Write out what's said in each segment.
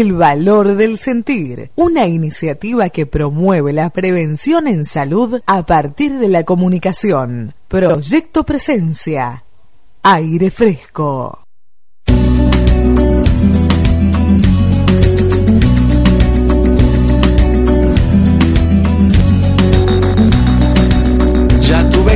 El valor del sentir, una iniciativa que promueve la prevención en salud a partir de la comunicación. Proyecto Presencia. Aire fresco.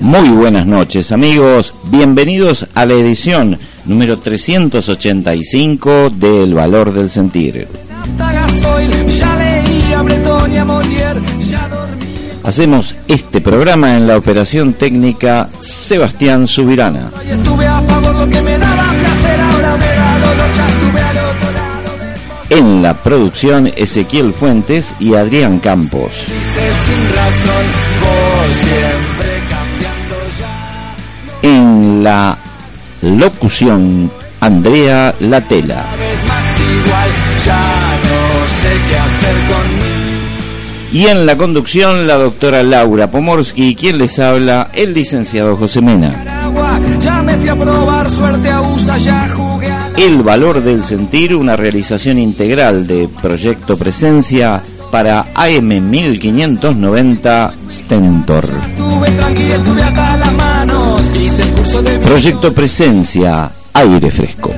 Muy buenas noches amigos, bienvenidos a la edición número 385 del Valor del Sentir. Hacemos este programa en la operación técnica Sebastián Subirana. En la producción Ezequiel Fuentes y Adrián Campos. En la Locución Andrea Latela. Y en la conducción la doctora Laura Pomorsky, quien les habla, el licenciado José Mena. El valor del sentir, una realización integral de Proyecto Presencia para AM 1590 Stentor. Proyecto Presencia, aire fresco.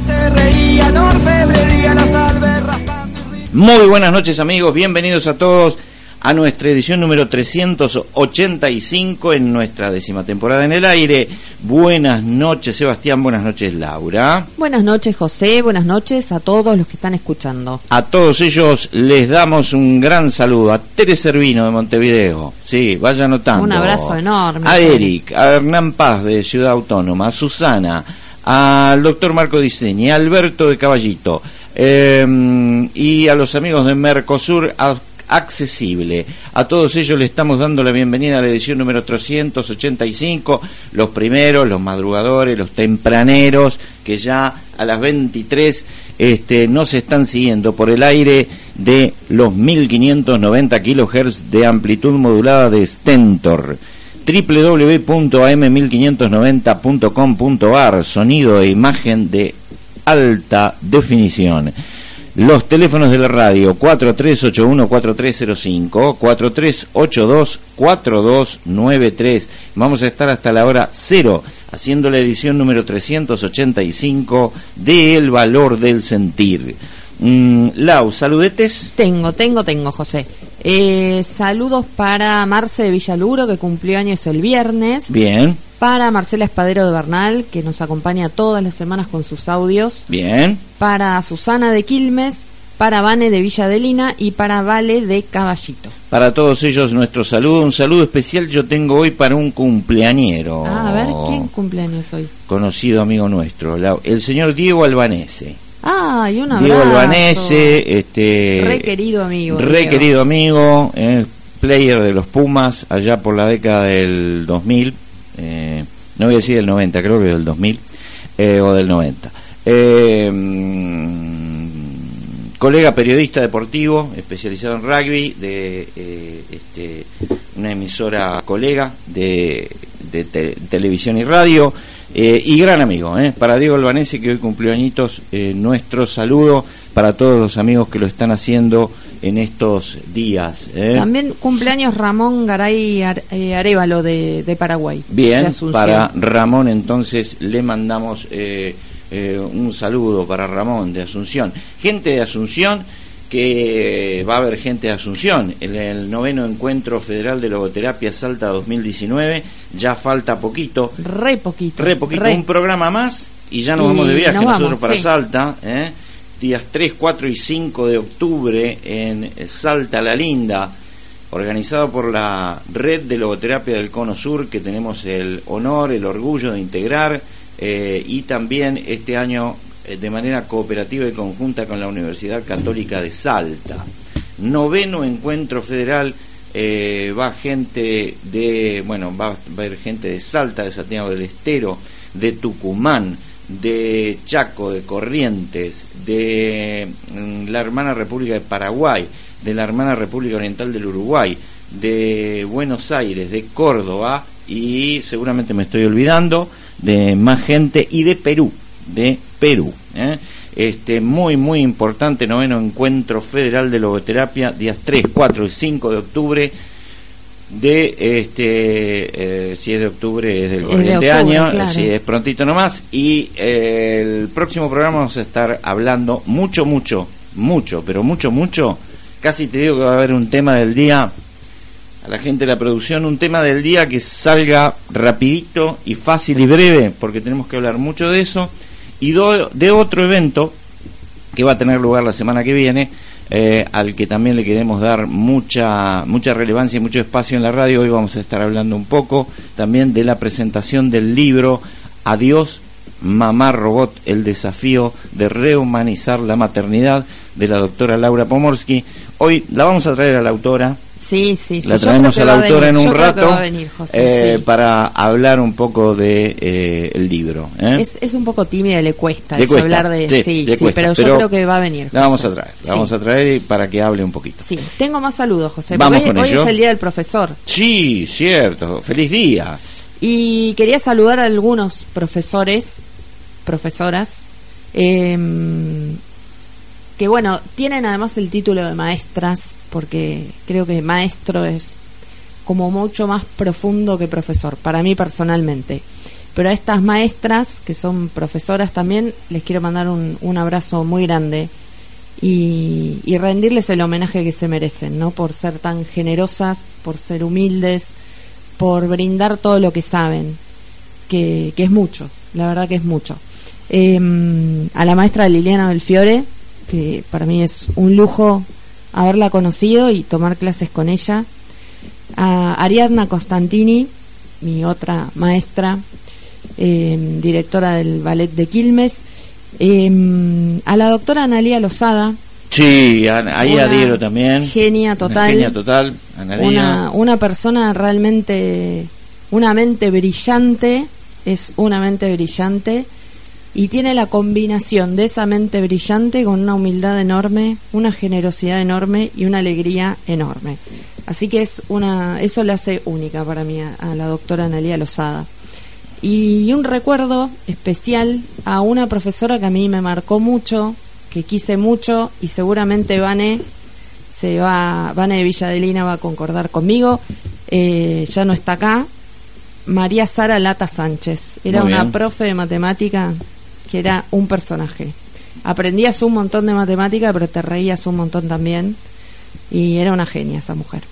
Muy buenas noches amigos, bienvenidos a todos a nuestra edición número 385 en nuestra décima temporada en el aire. Buenas noches Sebastián, buenas noches Laura. Buenas noches José, buenas noches a todos los que están escuchando. A todos ellos les damos un gran saludo. A Tere Servino de Montevideo, sí, vaya notando. Un abrazo enorme. A Eric, a Hernán Paz de Ciudad Autónoma, a Susana, al doctor Marco Diseñi, a Alberto de Caballito. Eh, y a los amigos de Mercosur, a accesible. A todos ellos le estamos dando la bienvenida a la edición número 385, los primeros, los madrugadores, los tempraneros, que ya a las 23 este, nos están siguiendo por el aire de los 1590 kilohertz de amplitud modulada de Stentor www.am1590.com.ar sonido e imagen de alta definición los teléfonos de la radio 4381-4305, 4382-4293. Vamos a estar hasta la hora cero haciendo la edición número 385 de El Valor del Sentir. Mm, Lau, ¿saludetes? Tengo, tengo, tengo, José. Eh, saludos para Marce de Villaluro, que cumplió años el viernes. Bien para Marcela Espadero de Bernal, que nos acompaña todas las semanas con sus audios. Bien. Para Susana de Quilmes, para Vane de Villa Adelina y para Vale de Caballito. Para todos ellos nuestro saludo, un saludo especial yo tengo hoy para un cumpleañero. Ah, a ver, ¿quién cumpleaños hoy? Conocido amigo nuestro, el señor Diego Albanese. Ah, y un abrazo. Diego Albanese, este... Re querido amigo. Re querido amigo, eh, player de los Pumas allá por la década del 2000 eh, no voy a decir del 90, creo que del 2000 eh, o del 90. Eh, mm, colega periodista deportivo, especializado en rugby, de este, una emisora colega de, televisión y radio, y gran amigo, para Diego Albanese, que hoy cumplió añitos, nuestro saludo para todos los amigos que lo están haciendo en estos días. ¿eh? También cumpleaños Ramón Garay eh, Arevalo de, Paraguay. Bien, para Ramón entonces le mandamos eh, un saludo para Ramón de Asunción. Gente de Asunción que va a haber gente de Asunción en el noveno encuentro federal de logoterapia Salta 2019 ya falta poquito Re poquito. re poquito re. un programa más y ya nos Y vamos de viaje nos nosotros vamos, para sí. Salta ¿eh? días 3, 4 y 5 de octubre en Salta la Linda organizado por la red de logoterapia del Cono Sur que tenemos el honor, el orgullo de integrar eh, y también este año de manera cooperativa y conjunta con la Universidad Católica de Salta. Noveno encuentro federal, eh, va gente de, bueno, va, va a haber gente de Salta, de Santiago del Estero, de Tucumán, de Chaco, de Corrientes, de mm, la hermana República de Paraguay, de la hermana República Oriental del Uruguay, de Buenos Aires, de Córdoba y seguramente me estoy olvidando de más gente y de Perú, de Perú. ¿Eh? Este muy muy importante noveno encuentro federal de logoterapia días 3, 4 y 5 de octubre de este eh, si es de octubre es del de corriente año claro. si es prontito nomás y eh, el próximo programa vamos a estar hablando mucho mucho mucho pero mucho mucho casi te digo que va a haber un tema del día a la gente de la producción un tema del día que salga rapidito y fácil y breve porque tenemos que hablar mucho de eso y do- de otro evento que va a tener lugar la semana que viene, eh, al que también le queremos dar mucha mucha relevancia y mucho espacio en la radio. Hoy vamos a estar hablando un poco también de la presentación del libro Adiós, Mamá Robot, el desafío de rehumanizar la maternidad de la doctora Laura Pomorsky. Hoy la vamos a traer a la autora, Sí, sí, sí. la traemos a la autora en un rato venir, José, eh, sí. para hablar un poco de eh, el libro. ¿eh? Es, es un poco tímida, le cuesta, Le eso cuesta, hablar de... sí, Sí, sí, cuesta, pero, pero yo creo que va a venir. La vamos a traer, la vamos a traer para que hable un poquito. Sí, tengo más saludos, José. Vamos hoy, con hoy ello. es el Día del Profesor. Sí, cierto. Feliz día. Y quería saludar a algunos profesores, profesoras, eh, que bueno, tienen además el título de maestras, porque creo que maestro es como mucho más profundo que profesor, para mí personalmente. Pero a estas maestras, que son profesoras también, les quiero mandar un, un abrazo muy grande y, y rendirles el homenaje que se merecen, ¿no? Por ser tan generosas, por ser humildes, por brindar todo lo que saben, que, que es mucho, la verdad que es mucho. Eh, a la maestra Liliana Belfiore, que para mí es un lujo haberla conocido y tomar clases con ella. A Ariadna Costantini, mi otra maestra, eh, directora del ballet de Quilmes. Eh, a la doctora Analia Lozada, Sí, ahí adhiero también. genia total. genia total. Analía. una, una persona realmente, una mente brillante, es una mente brillante y tiene la combinación de esa mente brillante con una humildad enorme, una generosidad enorme y una alegría enorme. Así que es una, eso la hace única para mí a, a la doctora Analia Lozada. Y un recuerdo especial a una profesora que a mí me marcó mucho, que quise mucho y seguramente Vane se va, Vane de Villadelina va a concordar conmigo, eh, ya no está acá, María Sara Lata Sánchez, era una profe de matemática que era un personaje. Aprendías un montón de matemática, pero te reías un montón también, y era una genia esa mujer.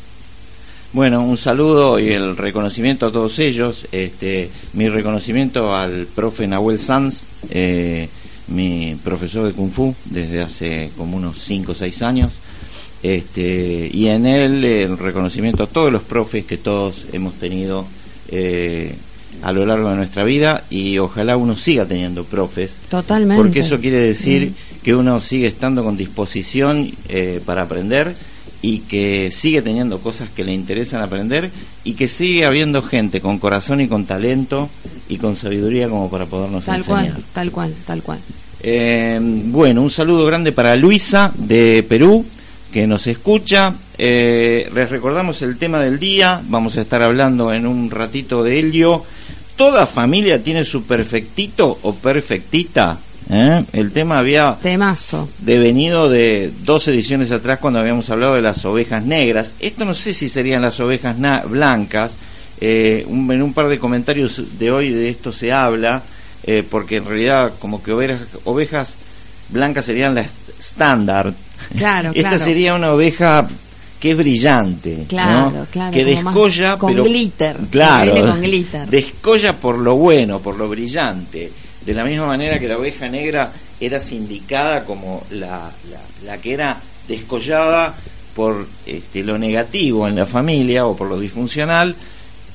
Bueno, un saludo y el reconocimiento a todos ellos. Este, mi reconocimiento al profe Nahuel Sanz, eh, mi profesor de Kung Fu desde hace como unos 5 o 6 años. Este, y en él el reconocimiento a todos los profes que todos hemos tenido eh, a lo largo de nuestra vida y ojalá uno siga teniendo profes. Totalmente. Porque eso quiere decir Mm. que uno sigue estando con disposición eh, para aprender y que sigue teniendo cosas que le interesan aprender y que sigue habiendo gente con corazón y con talento y con sabiduría como para podernos Tal enseñar. cual, tal cual, tal cual. Eh, bueno, un saludo grande para Luisa de Perú que nos escucha. Eh, les recordamos el tema del día. Vamos a estar hablando en un ratito de ello. ¿Toda familia tiene su perfectito o perfectita? ¿Eh? El tema había Temazo. devenido de dos ediciones atrás cuando habíamos hablado de las ovejas negras. Esto no sé si serían las ovejas na- blancas. Eh, un- en un par de comentarios de hoy de esto se habla, eh, porque en realidad como que ovejas, ovejas blancas serían las estándar. Claro, Esta claro. sería una oveja que es brillante, Claro, ¿no? claro, que descolla, con pero glitter, claro, con glitter. descolla por lo bueno, por lo brillante, de la misma manera que la oveja negra era sindicada como la, la, la que era descollada por este, lo negativo en la familia o por lo disfuncional.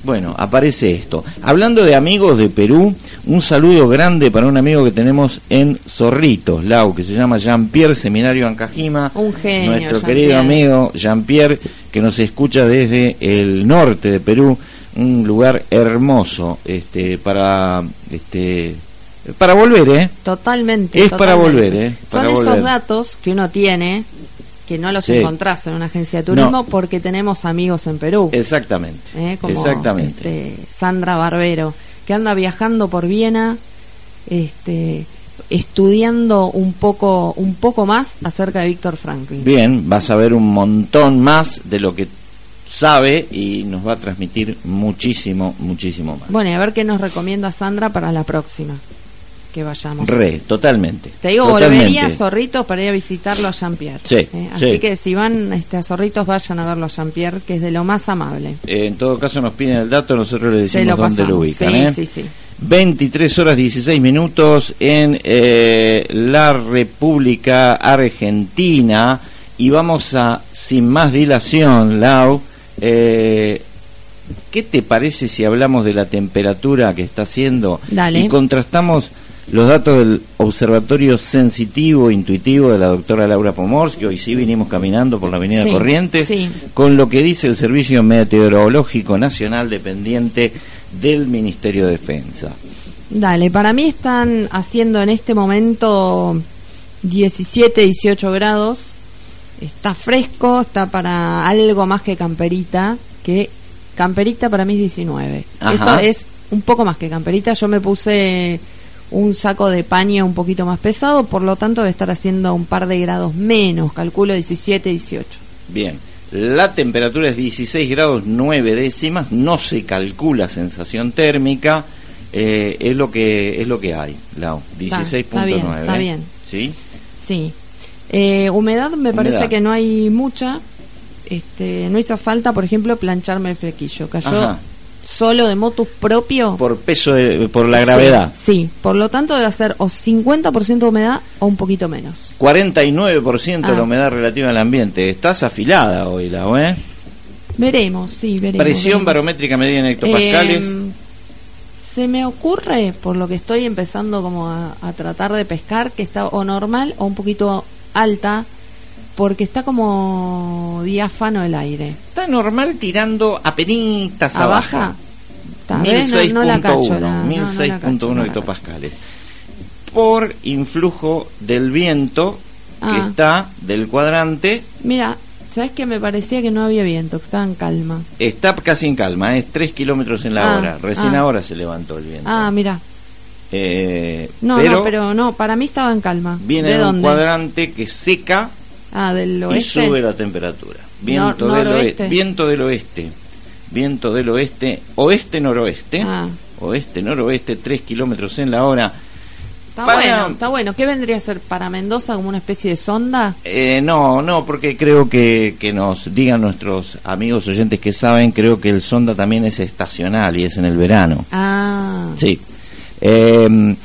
Bueno, aparece esto. Hablando de amigos de Perú, un saludo grande para un amigo que tenemos en Zorritos, Lau, que se llama Jean-Pierre Seminario Ancajima. Un genio, Nuestro querido amigo Jean-Pierre, que nos escucha desde el norte de Perú, un lugar hermoso este, para, este, para volver, ¿eh? Totalmente. Es para volver, ¿eh? Para Son esos datos que uno tiene que no los Sí. encontrás en una agencia de turismo No. porque tenemos amigos en Perú. Exactamente. ¿eh? como Exactamente. este, Sandra Barbero, que anda viajando por Viena, este, estudiando un poco, un poco más acerca de Víctor Franklin. Bien, vas a ver un montón más de lo que sabe y nos va a transmitir muchísimo, muchísimo más. Bueno, y a ver qué nos recomienda Sandra para la próxima que vayamos. Re, totalmente. Te digo, totalmente. volvería a Zorritos para ir a visitarlo a Jean-Pierre. Sí, ¿eh? Así sí. que si van este, a Zorritos, vayan a verlo a Jean-Pierre, que es de lo más amable. Eh, en todo caso nos piden el dato, nosotros le decimos lo dónde lo ubican. Sí, ¿eh? sí, sí. 23 horas 16 minutos en eh, la República Argentina y vamos a, sin más dilación, Lau, eh, ¿qué te parece si hablamos de la temperatura que está haciendo Dale. y contrastamos los datos del Observatorio Sensitivo Intuitivo de la doctora Laura Pomors, que hoy sí vinimos caminando por la Avenida Sí, Corrientes, sí. con lo que dice el Servicio Meteorológico Nacional dependiente del Ministerio de Defensa. Dale, para mí están haciendo en este momento 17, 18 grados. Está fresco, está para algo más que camperita, que camperita para mí es 19. Ajá. Esto es un poco más que camperita. Yo me puse un saco de paño un poquito más pesado, por lo tanto debe estar haciendo un par de grados menos, calculo 17, 18. Bien, la temperatura es 16 grados 9 décimas, no se calcula sensación térmica, eh, es lo que es lo que hay, Lau, 16.9. está bien, está bien. ¿Sí? Sí. Eh, humedad me parece que no hay mucha. Este, no hizo falta, por ejemplo, plancharme el flequillo. Cayó Ajá. Solo de motus propio. Por peso, de- por la Sí, gravedad. Sí, por lo tanto debe ser o 50% de humedad o un poquito menos. 49% de Ah. la humedad relativa al ambiente. Estás afilada hoy, Lau, ¿eh? Veremos, sí, veremos. Presión veremos. barométrica medida en hectopascales. Em, se me ocurre, por lo que estoy empezando como a, a tratar de pescar, que está o normal o un poquito alta, porque está como diáfano el aire. Está normal tirando a penitas ¿A abajo. baja? Vez no, no la cacho. la- no, no la 1006.1 cacho, no la cacho. hectopascales. Por influjo del viento que Ah. está del cuadrante, Mira, ¿sabes que Me parecía que no había viento, que estaba en calma. está casi en calma, es 3 kilómetros en la Ah, hora. Recién ah. ahora se levantó el viento. Ah, mira. Eh, No, pero, no, pero no, para mí estaba en calma. viene ¿De de un dónde? cuadrante que seca Ah, del y oeste. sube la temperatura. Viento, Nor- del oeste, viento del oeste. Viento del oeste, oeste-noroeste. Ah. Oeste-noroeste, 3 kilómetros en la hora. Está Para- bueno, está bueno. ¿Qué vendría a ser para Mendoza como una especie de sonda? Eh, no, no, porque creo que, que nos digan nuestros amigos oyentes que saben, creo que el sonda también es estacional y es en el verano. Ah, Sí. Eh,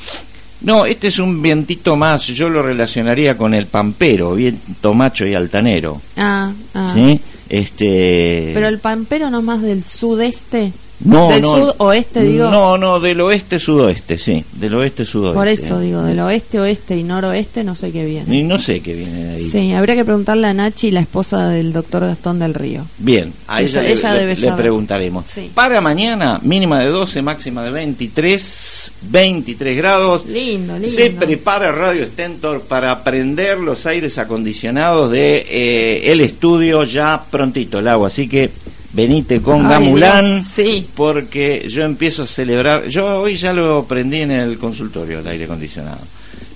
no, este es un vientito más, yo lo relacionaría con el pampero, viento macho y altanero. ah, ah. ¿Sí? Este... Pero el pampero no más del sudeste. No, del no, sudoeste, digo. No, no, del oeste sudoeste, sí, del oeste sudoeste. Por eso digo, del oeste, oeste y noroeste no sé qué viene. Y no sé qué viene de ahí. Sí, habría que preguntarle a Nachi, la esposa del doctor Gastón del Río. Bien, a Ella- ella, le- ella le, debe le saber. preguntaremos. Sí. Para mañana, mínima de 12, máxima de 23, 23 grados. Lindo, lindo. Se prepara Radio Stentor para prender los aires acondicionados de eh, el estudio ya prontito, el agua. Así que venite con Ay, Gamulán Dios, sí. porque yo empiezo a celebrar. Yo hoy ya lo prendí en el consultorio, el aire acondicionado.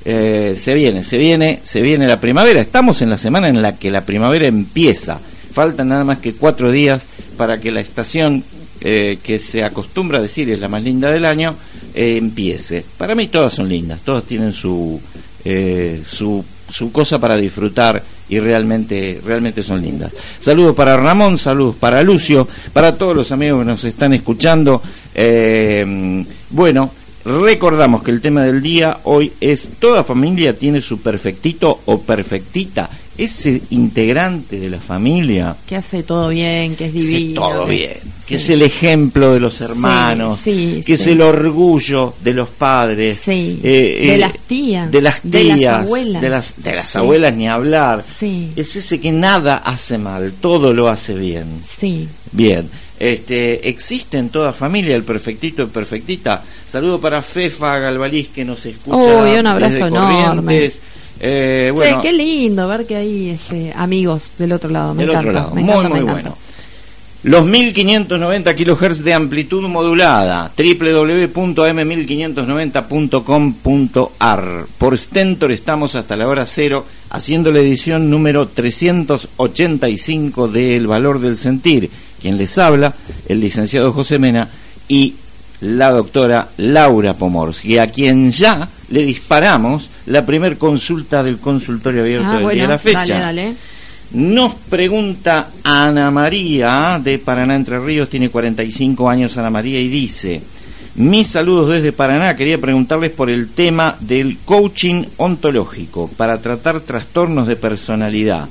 Eh, se viene, se viene, se viene la primavera. Estamos en la semana en la que la primavera empieza. Faltan nada más que cuatro días para que la estación eh, que se acostumbra a decir es la más linda del año eh, empiece. Para mí todas son lindas, todas tienen su, eh, su, su cosa para disfrutar y realmente, realmente son lindas. Saludos para Ramón, saludos para Lucio, para todos los amigos que nos están escuchando. Eh, bueno, recordamos que el tema del día hoy es toda familia tiene su perfectito o perfectita ese integrante de la familia que hace todo bien, que es divino, todo bien, que es el ejemplo de los hermanos, que es el orgullo de los padres, eh, de las tías, de las tías, de las de las, abuelas ni hablar, es ese que nada hace mal, todo lo hace bien, sí, bien. Este, existe en toda familia el perfectito y perfectita. Saludo para Fefa Galvaliz que nos escucha. Uy, un abrazo enorme. Eh, bueno, qué lindo ver que hay este, amigos del otro lado. Me encanta, muy, muy bueno. Los 1590 kHz de amplitud modulada, www.m1590.com.ar. Por Stentor estamos hasta la hora cero haciendo la edición número 385 de El Valor del Sentir. Quien les habla, el licenciado José Mena y la doctora Laura Pomorsky, a quien ya le disparamos la primer consulta del consultorio abierto ah, del día de la fecha. Dale, dale. Nos pregunta Ana María de Paraná Entre Ríos, tiene 45 años Ana María y dice, mis saludos desde Paraná, quería preguntarles por el tema del coaching ontológico para tratar trastornos de personalidad.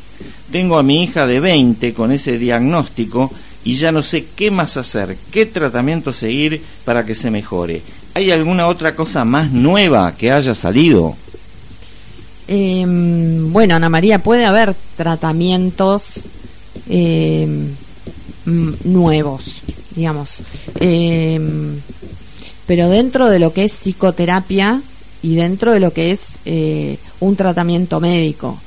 Tengo a mi hija de 20 con ese diagnóstico y ya no sé qué más hacer, qué tratamiento seguir para que se mejore. ¿Hay alguna otra cosa más nueva que haya salido? Em, bueno, Ana María, puede haber tratamientos em, nuevos, digamos. Em, pero dentro de lo que es psicoterapia y dentro de lo que es eh, un tratamiento médico.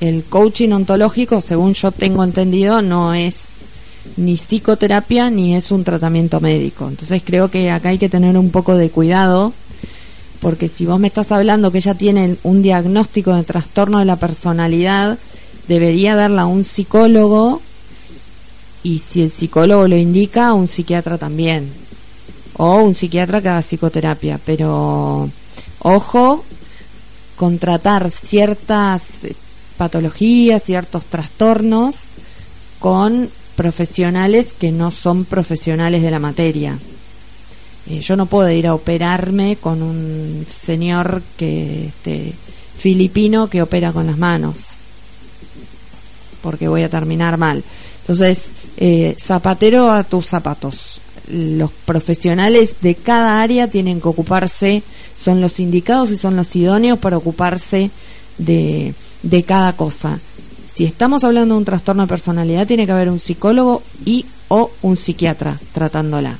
El coaching ontológico, según yo tengo entendido, no es ni psicoterapia ni es un tratamiento médico. Entonces creo que acá hay que tener un poco de cuidado porque si vos me estás hablando que ella tiene un diagnóstico de trastorno de la personalidad, debería verla un psicólogo y si el psicólogo lo indica, un psiquiatra también. O un psiquiatra que haga psicoterapia. Pero ojo con tratar ciertas patologías, ciertos trastornos con profesionales que no son profesionales de la materia. Eh, yo no puedo ir a operarme con un señor que este, filipino que opera con las manos, porque voy a terminar mal. Entonces, eh, zapatero a tus zapatos. Los profesionales de cada área tienen que ocuparse, son los indicados y son los idóneos para ocuparse de, de cada cosa si estamos hablando de un trastorno de personalidad, tiene que haber un psicólogo y o un psiquiatra tratándola.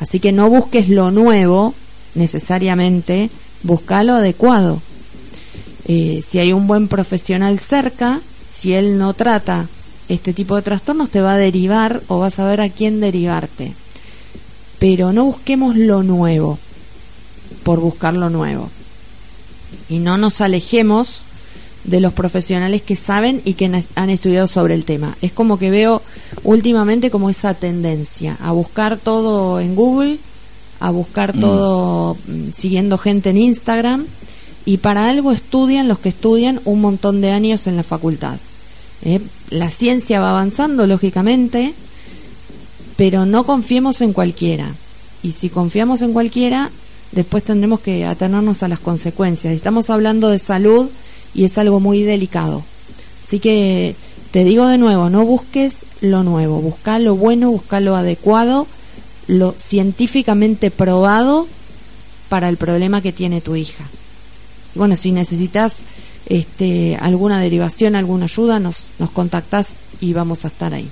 Así que no busques lo nuevo necesariamente, busca lo adecuado. Eh, si hay un buen profesional cerca, si él no trata este tipo de trastornos, te va a derivar o vas a ver a quién derivarte. Pero no busquemos lo nuevo por buscar lo nuevo. Y no nos alejemos de los profesionales que saben y que han estudiado sobre el tema. Es como que veo últimamente como esa tendencia a buscar todo en Google, a buscar mm. todo mm, siguiendo gente en Instagram y para algo estudian los que estudian un montón de años en la facultad. ¿eh? La ciencia va avanzando, lógicamente, pero no confiemos en cualquiera. Y si confiamos en cualquiera, después tendremos que atenernos a las consecuencias. Estamos hablando de salud y es algo muy delicado. Así que te digo de nuevo, no busques lo nuevo, busca lo bueno, busca lo adecuado, lo científicamente probado para el problema que tiene tu hija. Bueno, si necesitas este, alguna derivación, alguna ayuda, nos, nos contactás y vamos a estar ahí.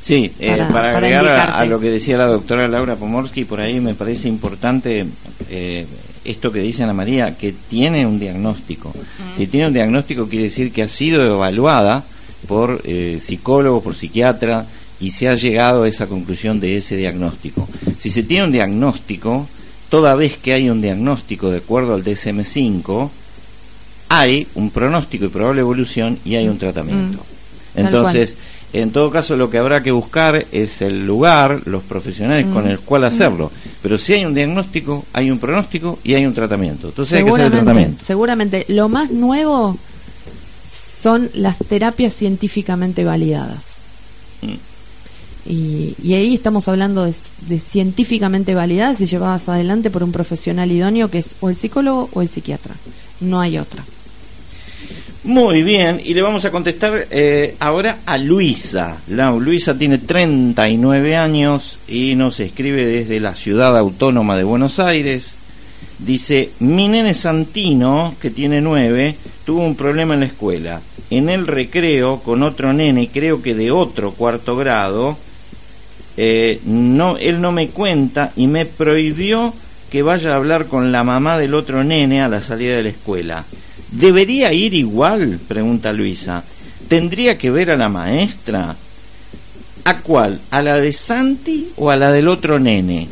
Sí, eh, para, agregar a, lo que decía la doctora Laura Pomorsky, por ahí me parece importante eh, esto que dice Ana María, que tiene un diagnóstico. Si tiene un diagnóstico quiere decir que ha sido evaluada por eh, psicólogo, por psiquiatra, y se ha llegado a esa conclusión de ese diagnóstico. Si se tiene un diagnóstico, toda vez que hay un diagnóstico de acuerdo al DSM-5, hay un pronóstico y probable evolución y hay un tratamiento. Mm. Entonces, en todo caso, lo que habrá que buscar es el lugar, los profesionales con el cual hacerlo. Pero si hay un diagnóstico, hay un pronóstico y hay un tratamiento. Entonces hay que hacer el tratamiento. Seguramente. Lo más nuevo, son las terapias científicamente validadas. Mm. Y, y ahí estamos hablando de, de científicamente validadas y llevadas adelante por un profesional idóneo que es o el psicólogo o el psiquiatra. No hay otra. Muy bien, y le vamos a contestar eh, ahora a Luisa. Luisa tiene 39 años y nos escribe desde la ciudad autónoma de Buenos Aires. Dice, mi nene Santino, que tiene 9, tuvo un problema en la escuela. En el recreo, con otro nene, creo que de otro cuarto grado, eh, no, él no me cuenta y me prohibió que vaya a hablar con la mamá del otro nene a la salida de la escuela. ¿Debería ir igual? pregunta Luisa. ¿Tendría que ver a la maestra? ¿A cuál? ¿A la de Santi o a la del otro nene?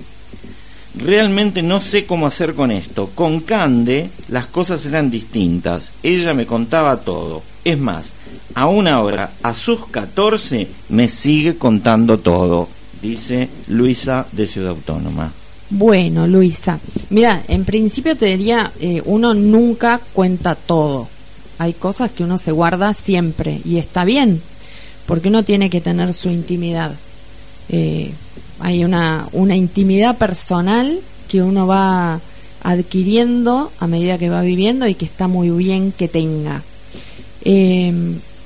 Realmente no sé cómo hacer con esto. Con Cande las cosas eran distintas. Ella me contaba todo. Es más, aún ahora, a sus 14, me sigue contando todo, dice Luisa de Ciudad Autónoma. Bueno, Luisa, mira, en principio te diría, eh, uno nunca cuenta todo. Hay cosas que uno se guarda siempre y está bien, porque uno tiene que tener su intimidad. Eh, hay una, una intimidad personal que uno va adquiriendo a medida que va viviendo y que está muy bien que tenga. Eh,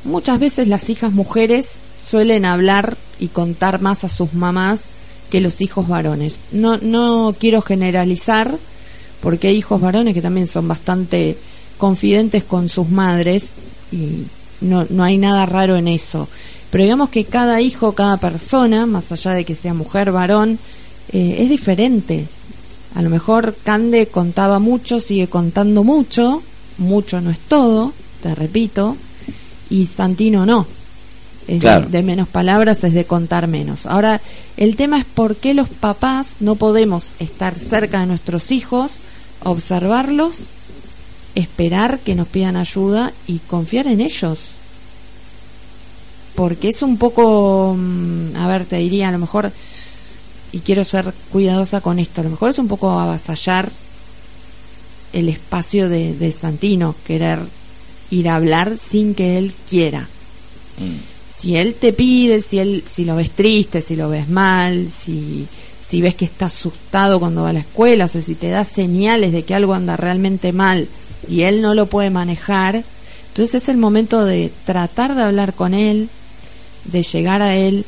muchas veces las hijas mujeres suelen hablar y contar más a sus mamás que los hijos varones. No, no quiero generalizar, porque hay hijos varones que también son bastante confidentes con sus madres y no, no hay nada raro en eso. Pero digamos que cada hijo, cada persona, más allá de que sea mujer, varón, eh, es diferente. A lo mejor Cande contaba mucho, sigue contando mucho, mucho no es todo, te repito, y Santino no es Claro. de, de menos palabras, es de contar menos. Ahora, el tema es por qué los papás no podemos estar cerca de nuestros hijos, observarlos, esperar que nos pidan ayuda y confiar en ellos. Porque es un poco, mm, a ver, te diría, a lo mejor, y quiero ser cuidadosa con esto, a lo mejor es un poco avasallar el espacio de, de Santino, querer ir a hablar sin que él quiera si él te pide, si él, si lo ves triste, si lo ves mal, si, si ves que está asustado cuando va a la escuela, si te da señales de que algo anda realmente mal y él no lo puede manejar, entonces es el momento de tratar de hablar con él, de llegar a él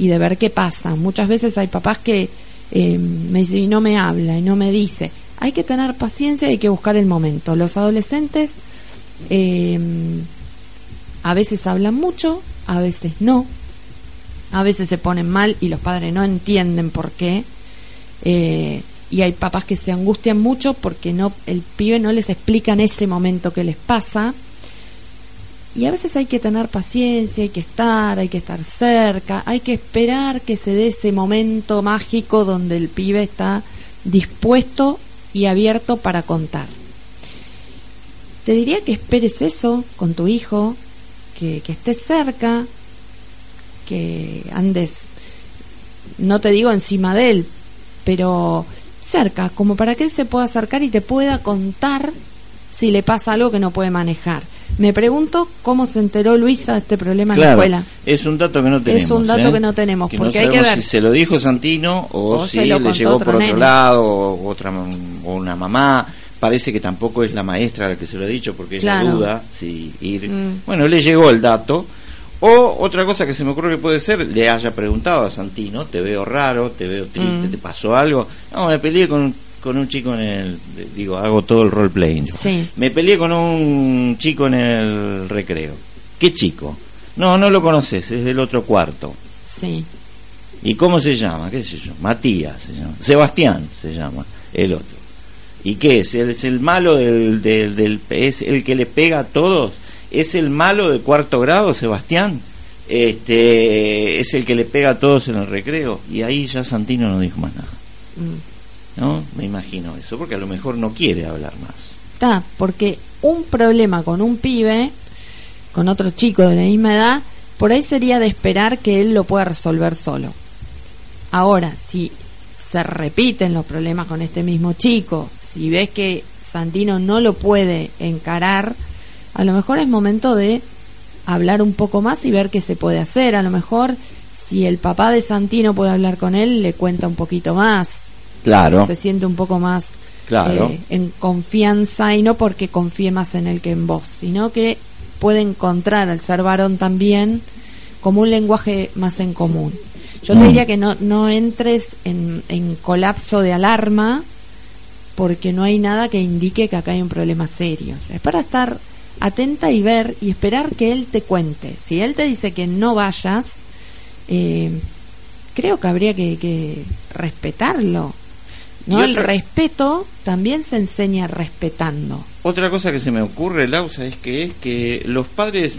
y de ver qué pasa. Muchas veces hay papás que eh, me dicen y no me habla y no me dice. Hay que tener paciencia y hay que buscar el momento. Los adolescentes eh, a veces hablan mucho, a veces no, a veces se ponen mal y los padres no entienden por qué. Eh, y hay papás que se angustian mucho porque no el pibe no les explica en ese momento qué les pasa. Y a veces hay que tener paciencia, hay que estar, hay que estar cerca, hay que esperar que se dé ese momento mágico donde el pibe está dispuesto y abierto para contar. Te diría que esperes eso con tu hijo, que, que estés cerca, que andes, no te digo encima de él, pero cerca, como para que él se pueda acercar y te pueda contar si le pasa algo que no puede manejar. Me pregunto cómo se enteró Luisa de este problema en la escuela. es un dato que no tenemos. un dato ¿eh? que no tenemos, no porque hay que ver si se lo dijo Santino o, o si le llegó otro por otro nene. lado o otra o una mamá. Parece que tampoco es la maestra la que se lo ha dicho porque ella Claro. duda si ir. Mm. Bueno, le llegó el dato. O otra cosa que se me ocurre que puede ser, le haya preguntado a Santino, te veo raro, te veo triste, Mm. te pasó algo. No, me peleé con, con un chico en el, digo, hago todo el role playing. yo. Sí. Me peleé con un chico en el recreo. ¿Qué chico? No, no lo conoces, es del otro cuarto. Sí. ¿Y cómo se llama? ¿Qué sé yo? Matías se llama. Sebastián se llama, el otro. ¿Y qué es? ¿Es el malo del, del, del- es el que le pega a todos? ¿Es el malo de cuarto grado, Sebastián? Este, es el que le pega a todos en el recreo. Y ahí ya Santino no dijo más nada. Mm. ¿No? Me imagino eso, porque a lo mejor no quiere hablar más. Está, porque un problema con un pibe, con otro chico de la misma edad, por ahí sería de esperar que él lo pueda resolver solo. Ahora, si se repiten los problemas con este mismo chico, si ves que Santino no lo puede encarar, a lo mejor es momento de hablar un poco más y ver qué se puede hacer. A lo mejor si el papá de Santino puede hablar con él, le cuenta un poquito más. Claro. Se siente un poco más Claro. eh, en confianza y no porque confíe más en él que en vos, sino que puede encontrar al ser varón también como un lenguaje más en común. Yo te Mm. diría que no, no entres en, en colapso de alarma porque no hay nada que indique que acá hay un problema serio. O sea, es para estar atenta y ver y esperar que él te cuente. Si él te dice que no vayas, eh, creo que habría que, que respetarlo. ¿no? El respeto también se enseña respetando. Otra cosa que se me ocurre, Lausa, es que es que los padres,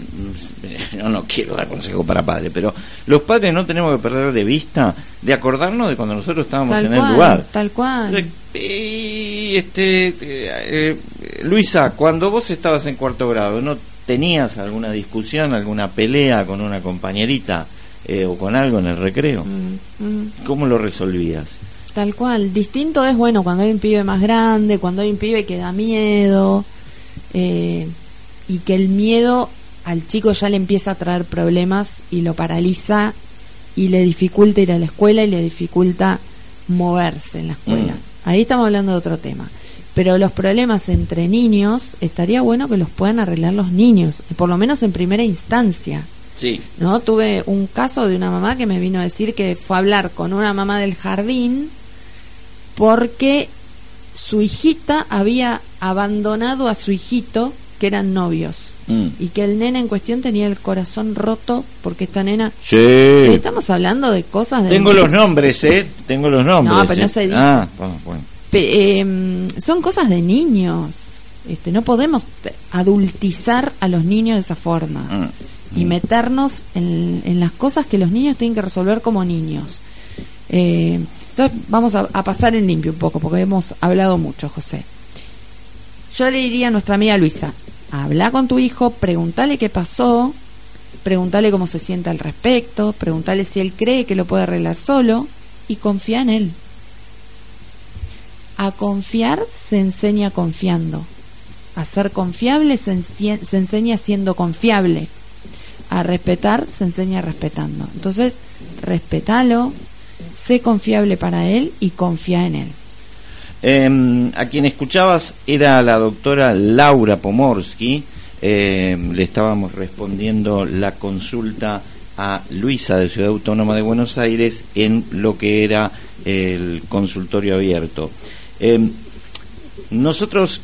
yo no quiero dar consejo para padres, pero los padres no tenemos que perder de vista de acordarnos de cuando nosotros estábamos Tal en el lugar. tal cual. Este, eh, eh, Luisa, cuando vos estabas en cuarto grado, ¿no tenías alguna discusión, alguna pelea con una compañerita eh, o con algo en el recreo? Mm, mm. ¿Cómo lo resolvías? Tal cual. Distinto es, bueno, cuando hay un pibe más grande, cuando hay un pibe que da miedo, eh, y que el miedo al chico ya le empieza a traer problemas y lo paraliza y le dificulta ir a la escuela y le dificulta moverse en la escuela. Mm. Ahí estamos hablando de otro tema. Pero los problemas entre niños, estaría bueno que los puedan arreglar los niños, por lo menos en primera instancia. Sí. ¿no? Tuve un caso de una mamá que me vino a decir que fue a hablar con una mamá del jardín porque su hijita había abandonado a su hijito que eran novios Mm. y que el nene en cuestión tenía el corazón roto porque esta nena Sí. Sí, estamos hablando de cosas de Tengo los nombres, ¿eh? Tengo los nombres. No, pero no ¿eh? se dice. Ah, bueno, bueno. Pe- em, son cosas de niños este no podemos adultizar a los niños de esa forma Mm. y meternos en, en las cosas que los niños tienen que resolver como niños. Eh, entonces vamos a, a pasar en limpio un poco, porque hemos hablado mucho, José. Yo le diría a nuestra amiga Luisa, habla con tu hijo, pregúntale qué pasó, pregúntale cómo se siente al respecto, pregúntale si él cree que lo puede arreglar solo y confía en él. A confiar se enseña confiando. A ser confiable se, se enseña siendo confiable a respetar se enseña respetando. Entonces, respetalo, sé confiable para él y confía en él. Eh, a quien escuchabas era la doctora Laura Pomorsky. Eh, le estábamos respondiendo la consulta a Luisa de Ciudad Autónoma de Buenos Aires en lo que era el consultorio abierto. Eh, nosotros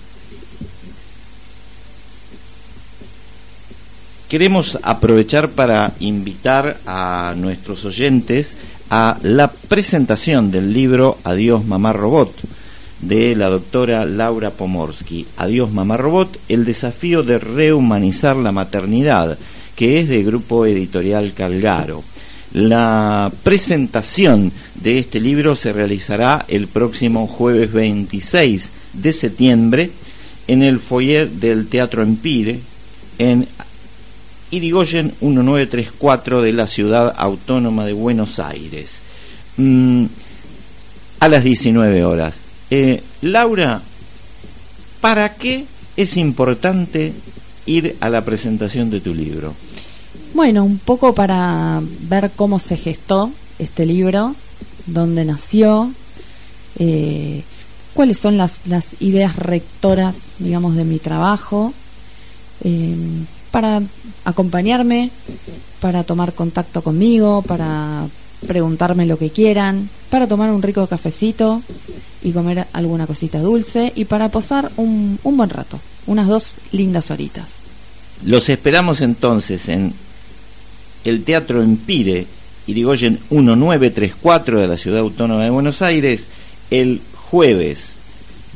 queremos aprovechar para invitar a nuestros oyentes a la presentación del libro Adiós Mamá Robot de la doctora Laura Pomorsky. Adiós Mamá Robot, el desafío de rehumanizar la maternidad, que es de Grupo Editorial Calgaro. La presentación de este libro se realizará el próximo jueves 26 de septiembre en el foyer del Teatro Empire en Irigoyen 1934 de la Ciudad Autónoma de Buenos Aires. Mm, a las 19 horas. Eh, Laura, ¿para qué es importante ir a la presentación de tu libro? Bueno, un poco para ver cómo se gestó este libro, dónde nació, eh, cuáles son las, ideas rectoras, digamos, de mi trabajo, eh, para acompañarme, para tomar contacto conmigo, para preguntarme lo que quieran, para tomar un rico cafecito y comer alguna cosita dulce y para pasar un, un buen rato, unas dos lindas horitas. Los esperamos entonces en el Teatro Empire, Irigoyen 1934 de la Ciudad Autónoma de Buenos Aires, el jueves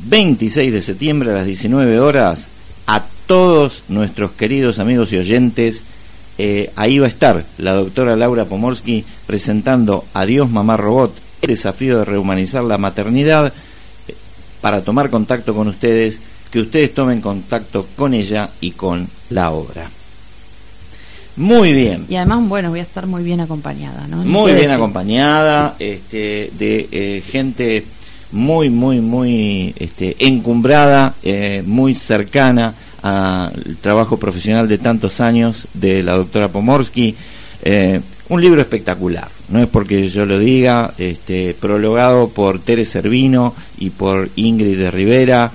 26 de septiembre a las 19 horas. A todos nuestros queridos amigos y oyentes, eh, ahí va a estar la doctora Laura Pomorsky presentando Adiós Mamá Robot, el desafío de rehumanizar la maternidad, eh, para tomar contacto con ustedes, que ustedes tomen contacto con ella y con la obra. Muy bien. Y además, bueno, voy a estar muy bien acompañada, ¿no? Muy bien decir. acompañada, este, de eh, gente muy, muy, muy este, encumbrada, eh, muy cercana al trabajo profesional de tantos años de la doctora Pomorsky. Eh, un libro espectacular, no es porque yo lo diga, este, prologado por Tere Servino y por Ingrid de Rivera.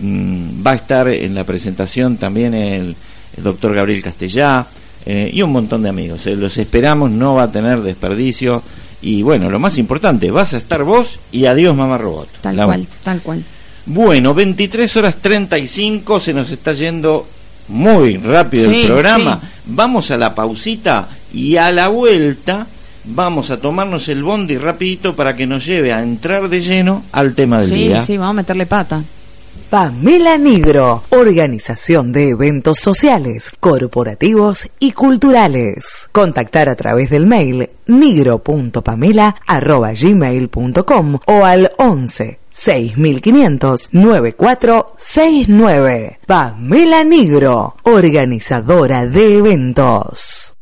Mm, va a estar en la presentación también el, doctor Gabriel Castellá eh, y un montón de amigos. Eh, los esperamos, no va a tener desperdicio. Y bueno, lo más importante, vas a estar vos y adiós mamá robot. Tal cual, tal cual. Bueno, 23 horas 35, se nos está yendo muy rápido el programa. Vamos a la pausita y a la vuelta vamos a tomarnos el bondi rapidito para que nos lleve a entrar de lleno al tema del día. Sí, sí, vamos a meterle pata. Pamela Nigro, organización de eventos sociales, corporativos y culturales. Contactar a través del mail nigro.pamela.gmail.com o al 11 6500 9469. Pamela Nigro, organizadora de eventos.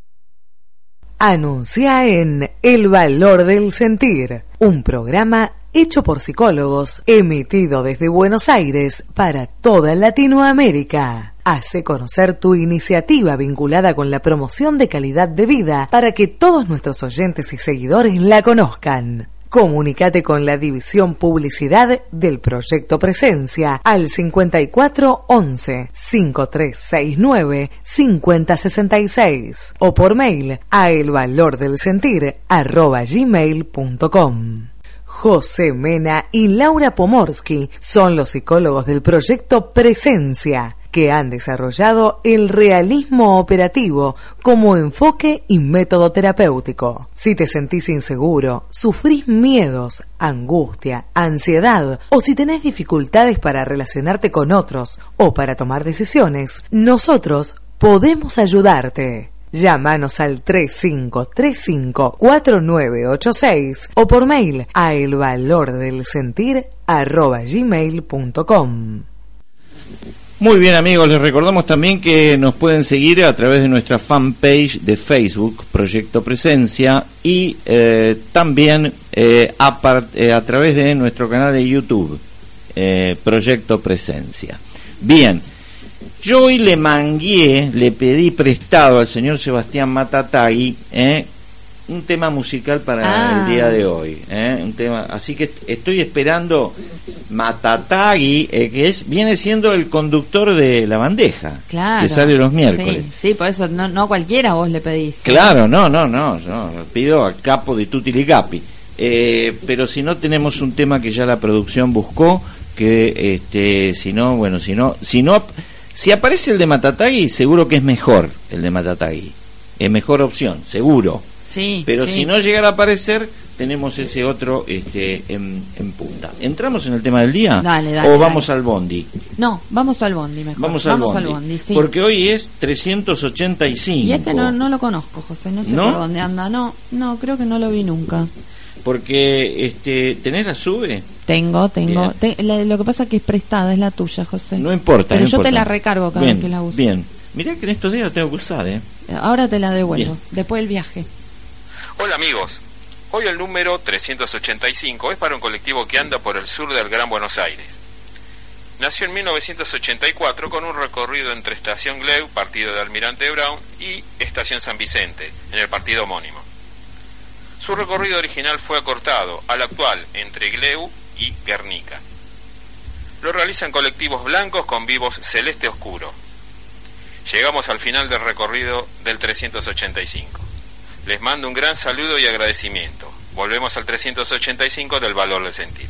Anuncia en El Valor del Sentir, un programa hecho por psicólogos, emitido desde Buenos Aires para toda Latinoamérica. Hace conocer tu iniciativa vinculada con la promoción de calidad de vida para que todos nuestros oyentes y seguidores la conozcan. Comunicate con la División Publicidad del Proyecto Presencia al 5411 5369 5066 o por mail a elvalordelsentir@gmail.com. José Mena y Laura Pomorsky son los psicólogos del proyecto Presencia, que han desarrollado el realismo operativo como enfoque y método terapéutico. Si te sentís inseguro, sufrís miedos, angustia, ansiedad o si tenés dificultades para relacionarte con otros o para tomar decisiones, nosotros podemos ayudarte. Llámanos al 3535-4986 o por mail a elvalordelsentir.com. Muy bien amigos, les recordamos también que nos pueden seguir a través de nuestra fanpage de Facebook, Proyecto Presencia, y eh, también eh, eh, a, través de nuestro canal de YouTube, Proyecto Presencia. Bien, yo hoy le mangué, le pedí prestado al señor Sebastián Matatagui ¿eh? Un tema musical para el ah. día de hoy. ¿eh? Un tema, así que estoy esperando Matatagui, eh, que es viene siendo el conductor de la bandeja, que sale los miércoles. Sí, por eso no, no cualquiera vos le pedís. Claro, no, no, no, yo pido a capo de Tutiligapi. Eh, pero si no tenemos un tema que ya la producción buscó, que este, si no, bueno, si no, si no si aparece el de Matatagi, seguro que es mejor el de Matatagi. Es mejor opción, seguro. Sí, Pero si no llegara a aparecer, tenemos ese otro este, en, punta. ¿Entramos en el tema del día? Dale, dale. ¿O vamos al bondi? No, vamos al bondi mejor. Vamos al bondi. sí. Porque hoy es 385. Y este no, no lo conozco, José, no sé por dónde anda. No, no, creo que no lo vi nunca. Porque, este, ¿tenés la sube? Tengo, tengo. lo que pasa es que es prestada, es la tuya, José. No importa. Pero yo te la recargo cada vez que la uso. Bien. Mirá que en estos días la tengo que usar, ¿eh? Ahora te la devuelvo, después del viaje. Hola amigos. Hoy el número 385 es para un colectivo que anda por el sur del Gran Buenos Aires. Nació en 1984 con un recorrido entre Estación Gleu, partido de Almirante Brown, y Estación San Vicente, en el partido homónimo. Su recorrido original fue acortado al actual entre Gleu y Guernica. Lo realizan colectivos blancos con vivos celeste oscuro. Llegamos al final del recorrido del 385. Les mando un gran saludo y agradecimiento. Volvemos al 385 del valor del sentir.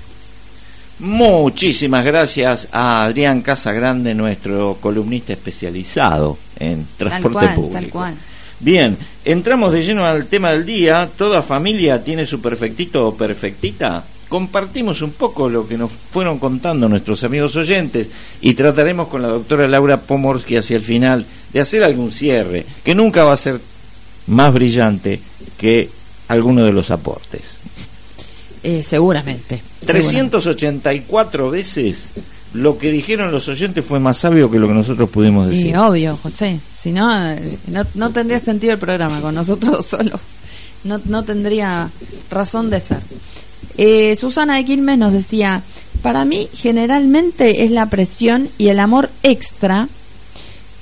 Muchísimas gracias a Adrián Casagrande, nuestro columnista especializado en transporte público. Tal cual. Bien, entramos de lleno al tema del día. ¿Toda familia tiene su perfectito o perfectita? Compartimos un poco lo que nos fueron contando nuestros amigos oyentes y trataremos con la doctora Laura Pomorsky hacia el final de hacer algún cierre, que nunca va a ser más brillante que alguno de los aportes. Eh, seguramente. 384 veces lo que dijeron los oyentes fue más sabio que lo que nosotros pudimos decir. Y obvio, José. Si no, no, tendría sentido el programa con nosotros solo. No, no tendría razón de ser. Eh, Susana de Quilmes nos decía, para mí generalmente es la presión y el amor extra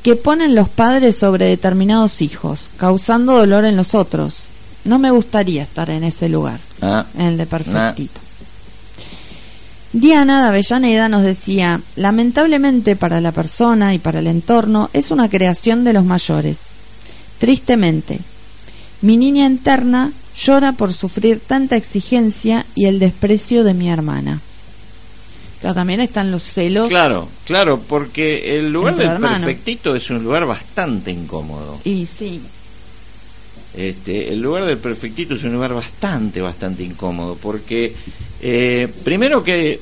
que ponen los padres sobre determinados hijos, causando dolor en los otros. No me gustaría estar en ese lugar, Ah, en el de perfectito. Diana de Avellaneda nos decía, lamentablemente para la persona y para el entorno es una creación de los mayores. Tristemente, mi niña interna llora por sufrir tanta exigencia y el desprecio de mi hermana. Claro, también están los celos. Claro, claro, porque el lugar del perfectito es un lugar bastante incómodo. Y sí, Este, el lugar del perfectito es un lugar bastante, bastante incómodo, porque eh, primero que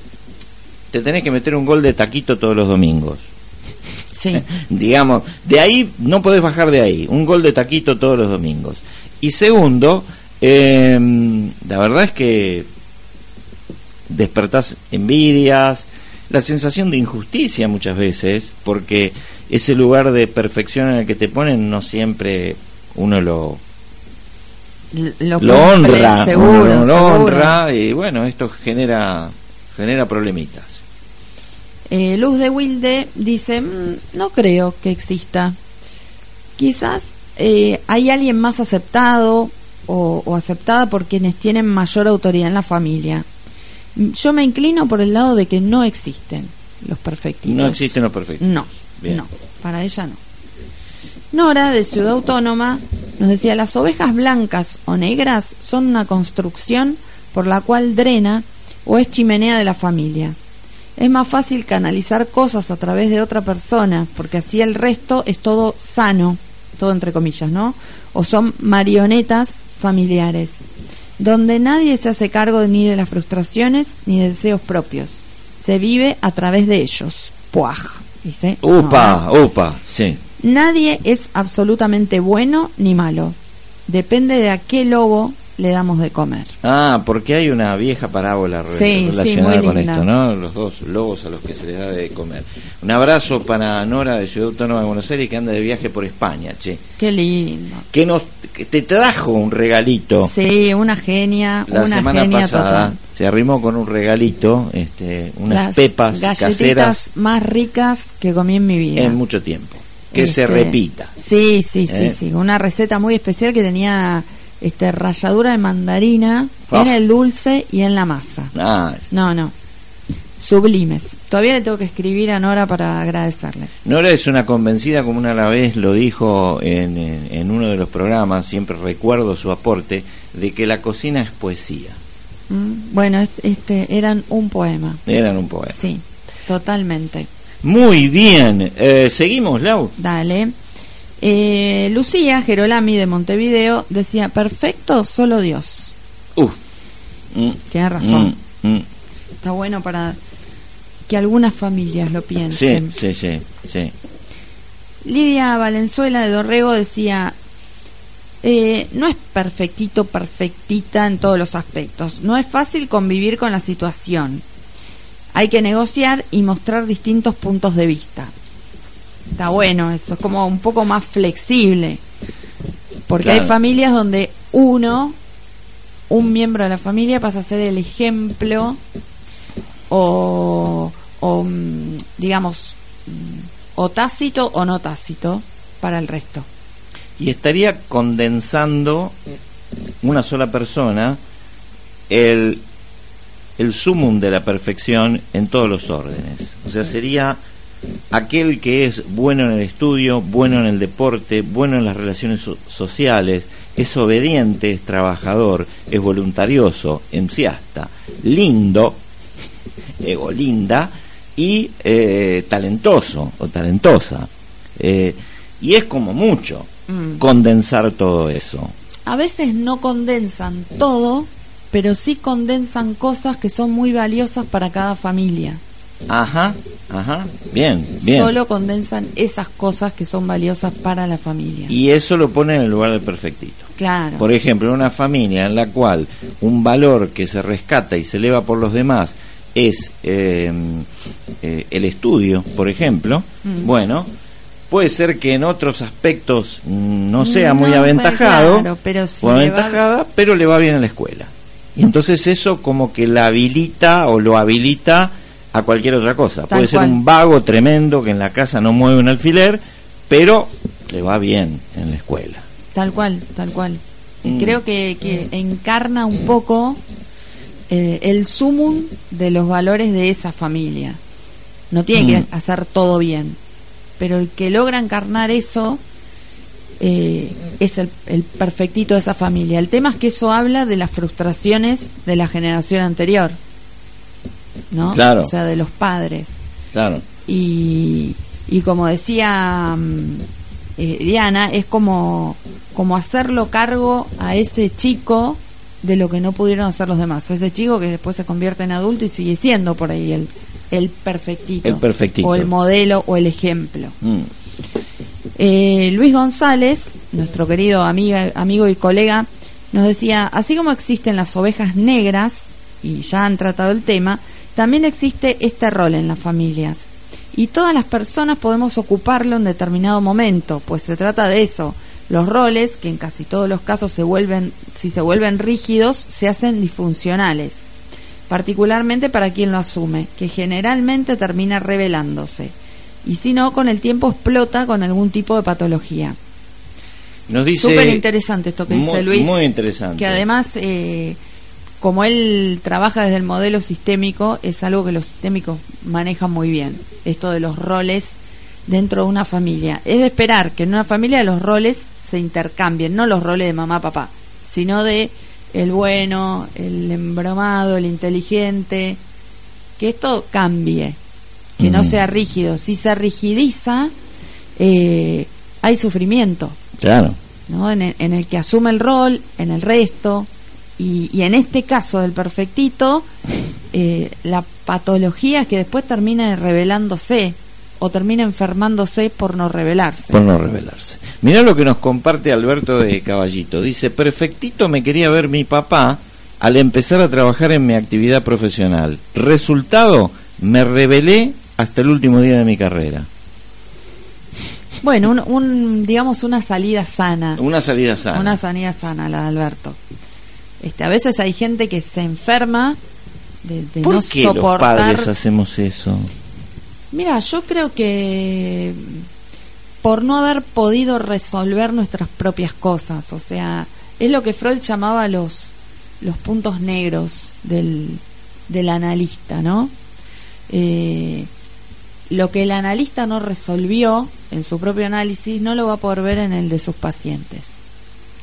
te tenés que meter un gol de taquito todos los domingos. sí. Digamos, de ahí no podés bajar de ahí, un gol de taquito todos los domingos. Y segundo, eh, la verdad es que despertás envidias, la sensación de injusticia muchas veces, porque ese lugar de perfección en el que te ponen no siempre uno lo, honra, seguro, uno lo seguro. honra y bueno, esto genera genera problemitas. Eh, Luz de Wilde dice, "Mm, no creo que exista. Quizás eh, hay alguien más aceptado o, o aceptada por quienes tienen mayor autoridad en la familia. Yo me inclino por el lado de que no existen los perfectitos. No existen los perfectos. No, Bien. no, para ella no. Nora, de Ciudad Autónoma, nos decía, las ovejas blancas o negras son una construcción por la cual drena o es chimenea de la familia. Es más fácil canalizar cosas a través de otra persona, porque así el resto es todo sano, todo entre comillas, ¿no? O son marionetas familiares, donde nadie se hace cargo ni de las frustraciones ni de deseos propios. Se vive a través de ellos. Puaj, dice. Upa, upa, sí. Nadie es absolutamente bueno ni malo. Depende de a qué lobo le damos de comer. Ah, porque hay una vieja parábola Sí, sí, relacionada muy con linda. esto, ¿no? Los dos lobos a los que se les da de comer. Un abrazo para Nora de Ciudad Autónoma de Buenos Aires que anda de viaje por España, che. Qué lindo. Que nos que te trajo un regalito Sí, una genia, la una semana genia pasada. total. Se arrimó con un regalito, este, unas Las pepas galletitas caseras más ricas que comí en mi vida. en mucho tiempo. Que se Este, repita. Sí, sí, sí, ¿Eh? sí. Una receta muy especial que tenía este ralladura de mandarina Ah. en el dulce y en la masa. Ah, No, no. Sublimes. Todavía le tengo que escribir a Nora para agradecerle. Nora es una convencida, como una vez lo dijo en, en- uno de los programas, siempre recuerdo su aporte, de que la cocina es poesía. ¿Mm? Bueno, este, eran un poema. Eran un poema. Sí, totalmente. Muy bien, eh, seguimos, Lau. Dale. Eh, Lucía Gerolami de Montevideo decía, perfecto, solo Dios. Uh. Mm, Tiene razón. mm, mm. Está bueno para que algunas familias lo Sí, piensen. sí, sí, sí. Lidia Valenzuela de Dorrego decía, eh, no es perfectito, perfectita en todos los aspectos. No es fácil convivir con la situación. Hay que negociar y mostrar distintos puntos de vista. Está bueno eso, es como un poco más flexible. Porque Claro. hay familias donde uno, un miembro de la familia pasa a ser el ejemplo o, o, mm, digamos, mm, o tácito o no tácito para el resto. Y estaría condensando una sola persona el, el sumum de la perfección en todos los órdenes. O sea, sería aquel que es bueno en el estudio, bueno en el deporte, bueno en las relaciones so- sociales, es obediente, es trabajador, es voluntarioso, entusiasta, lindo, ego linda y eh, talentoso o talentosa. Eh, y es como mucho Mm. condensar todo eso. A veces no condensan todo, pero sí condensan cosas que son muy valiosas para cada familia. Ajá, ajá, bien, bien. Solo condensan esas cosas que son valiosas para la familia. Y eso lo pone en el lugar del perfectito. claro. Por ejemplo, en una familia en la cual un valor que se rescata y se eleva por los demás es eh, eh, el estudio, por ejemplo, Mm. bueno, puede ser que en otros aspectos no sea No, muy pues, aventajado claro, pero si o le va- aventajada, pero le va bien en la escuela. Y entonces eso como que la habilita o lo habilita a cualquier otra cosa. Tal puede ser cual. un vago tremendo que en la casa no mueve un alfiler, pero le va bien en la escuela. Tal cual, tal cual. Mm. Creo que, que encarna un poco eh, el sumum de los valores de esa familia. No tiene Mm. que hacer todo bien, pero el que logra encarnar eso eh, es el, el perfectito de esa familia. El tema es que eso habla de las frustraciones de la generación anterior, ¿no? Claro. O sea, de los padres Claro. y, y como decía mm, eh, Diana, es como, como hacerlo cargo a ese chico de lo que no pudieron hacer los demás. Ese chico que después se convierte en adulto y sigue siendo por ahí el, el perfectito. El perfectito. O el modelo o el ejemplo. Mm. Eh, Luis González, nuestro querido amiga, amigo y colega, nos decía, así como existen las ovejas negras, y ya han tratado el tema, también existe este rol en las familias. Y todas las personas podemos ocuparlo en determinado momento, pues se trata de eso. Los roles, que en casi todos los casos se vuelven, si se vuelven rígidos, se hacen disfuncionales, particularmente para quien lo asume, que generalmente termina revelándose y si no, con el tiempo explota con algún tipo de patología. Nos dice. Súper interesante esto que dice Luis. Muy interesante. Que además, eh, como él trabaja desde el modelo sistémico, es algo que los sistémicos manejan muy bien. Esto de los roles dentro de una familia. Es de esperar que en una familia los roles se intercambien, no los roles de mamá, papá, sino de el bueno, el embromado, el inteligente. Que esto cambie, que no Mm. sea rígido. Si se rigidiza, eh, hay sufrimiento. Claro. ¿no? En, el, en el que asume el rol, en el resto, y, y en este caso del perfectito, eh, la patología es que después termina revelándose o termina enfermándose por no revelarse. Por no revelarse. Mirá lo que nos comparte Alberto de Caballito. Dice, perfectito me quería ver mi papá al empezar a trabajar en mi actividad profesional. Resultado, me revelé hasta el último día de mi carrera. Bueno, un, un, digamos una salida sana, Una salida sana. una salida sana la de Alberto. Este, a veces hay gente que se enferma de, de ¿Por no qué los soportar padres hacemos eso? Mira, yo creo que por no haber podido resolver nuestras propias cosas, o sea, es lo que Freud llamaba los, los puntos negros del, del analista, ¿no? Eh, lo que el analista no resolvió en su propio análisis no lo va a poder ver en el de sus pacientes.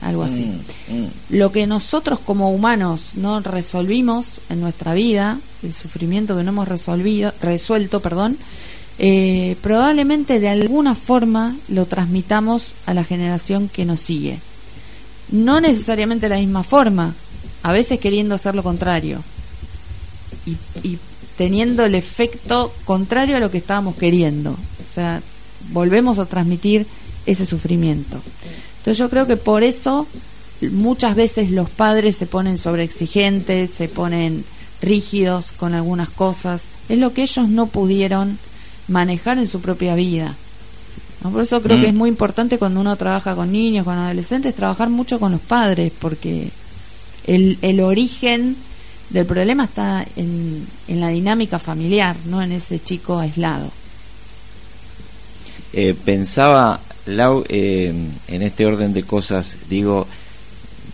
Algo así Mm, mm. lo que nosotros como humanos no resolvimos en nuestra vida, el sufrimiento que no hemos resolvido, resuelto, perdón, eh, probablemente de alguna forma lo transmitamos a la generación que nos sigue. No necesariamente de la misma forma, a veces queriendo hacer lo contrario y, teniendo el efecto contrario a lo que estábamos queriendo. O sea, volvemos a transmitir ese sufrimiento. Entonces yo creo que por eso muchas veces los padres se ponen sobreexigentes, se ponen rígidos con algunas cosas. Es lo que ellos no pudieron manejar en su propia vida. ¿no? Por eso creo Mm. que es muy importante cuando uno trabaja con niños, con adolescentes, trabajar mucho con los padres, porque el, el origen del problema está en, en la dinámica familiar, no en ese chico aislado. Eh, pensaba, Lau, eh, en este orden de cosas, digo,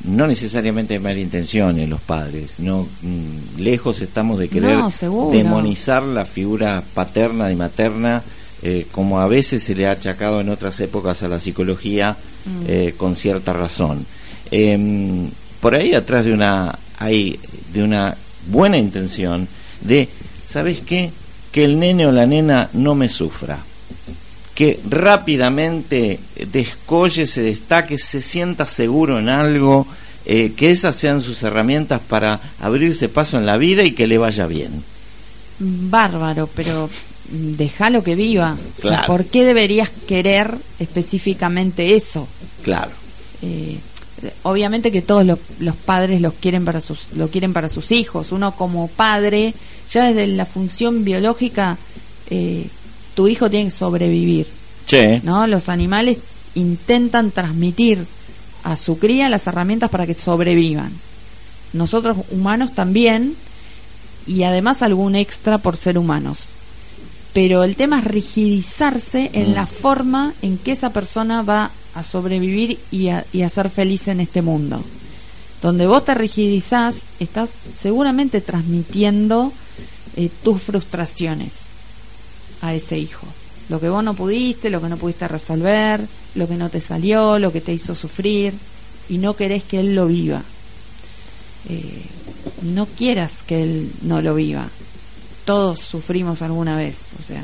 no necesariamente de mala intención en los padres, no mm, lejos estamos de querer No, demonizar la figura paterna y materna, eh, como a veces se le ha achacado en otras épocas a la psicología Mm. eh, con cierta razón. Em, por ahí atrás de una hay de una buena intención de, ¿sabes qué? Que el nene o la nena no me sufra que rápidamente descolle, se destaque, se sienta seguro en algo, eh, que esas sean sus herramientas para abrirse paso en la vida y que le vaya bien. Bárbaro, pero déjalo que viva. O sea, Claro. ¿Por qué deberías querer específicamente eso? Claro. Eh, obviamente que todos los, los padres los quieren para sus, lo quieren para sus hijos. Uno como padre, ya desde la función biológica, eh, tu hijo tiene que sobrevivir. ¿no? Los animales intentan transmitir a su cría las herramientas para que sobrevivan. Nosotros humanos también y además algún extra por ser humanos. pero el tema es rigidizarse en Mm. la forma en que esa persona va a sobrevivir y a, y a ser feliz en este mundo. Donde vos te rigidizás, estás seguramente transmitiendo eh, tus frustraciones a ese hijo. Lo que vos no pudiste, lo que no pudiste resolver, lo que no te salió, lo que te hizo sufrir, y no querés que él lo viva. Eh, no quieras que él no lo viva. Todos sufrimos alguna vez, o sea,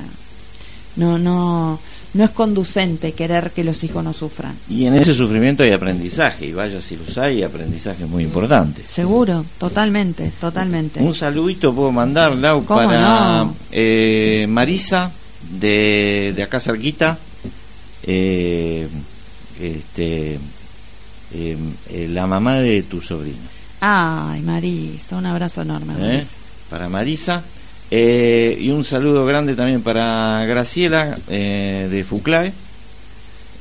no, no, no es conducente querer que los hijos no sufran. Y en ese sufrimiento hay aprendizaje, y vaya si los hay, aprendizaje muy importante. Seguro, totalmente, totalmente. Un saludito puedo mandar, Lau, ¿Cómo para no? eh, Marisa, de, de acá cerquita. eh, este, eh, eh, la mamá de tu sobrino. Ay, Marisa, un abrazo enorme, ¿eh? Marisa. Para Marisa. Eh, y un saludo grande también para Graciela eh, de Fuclae.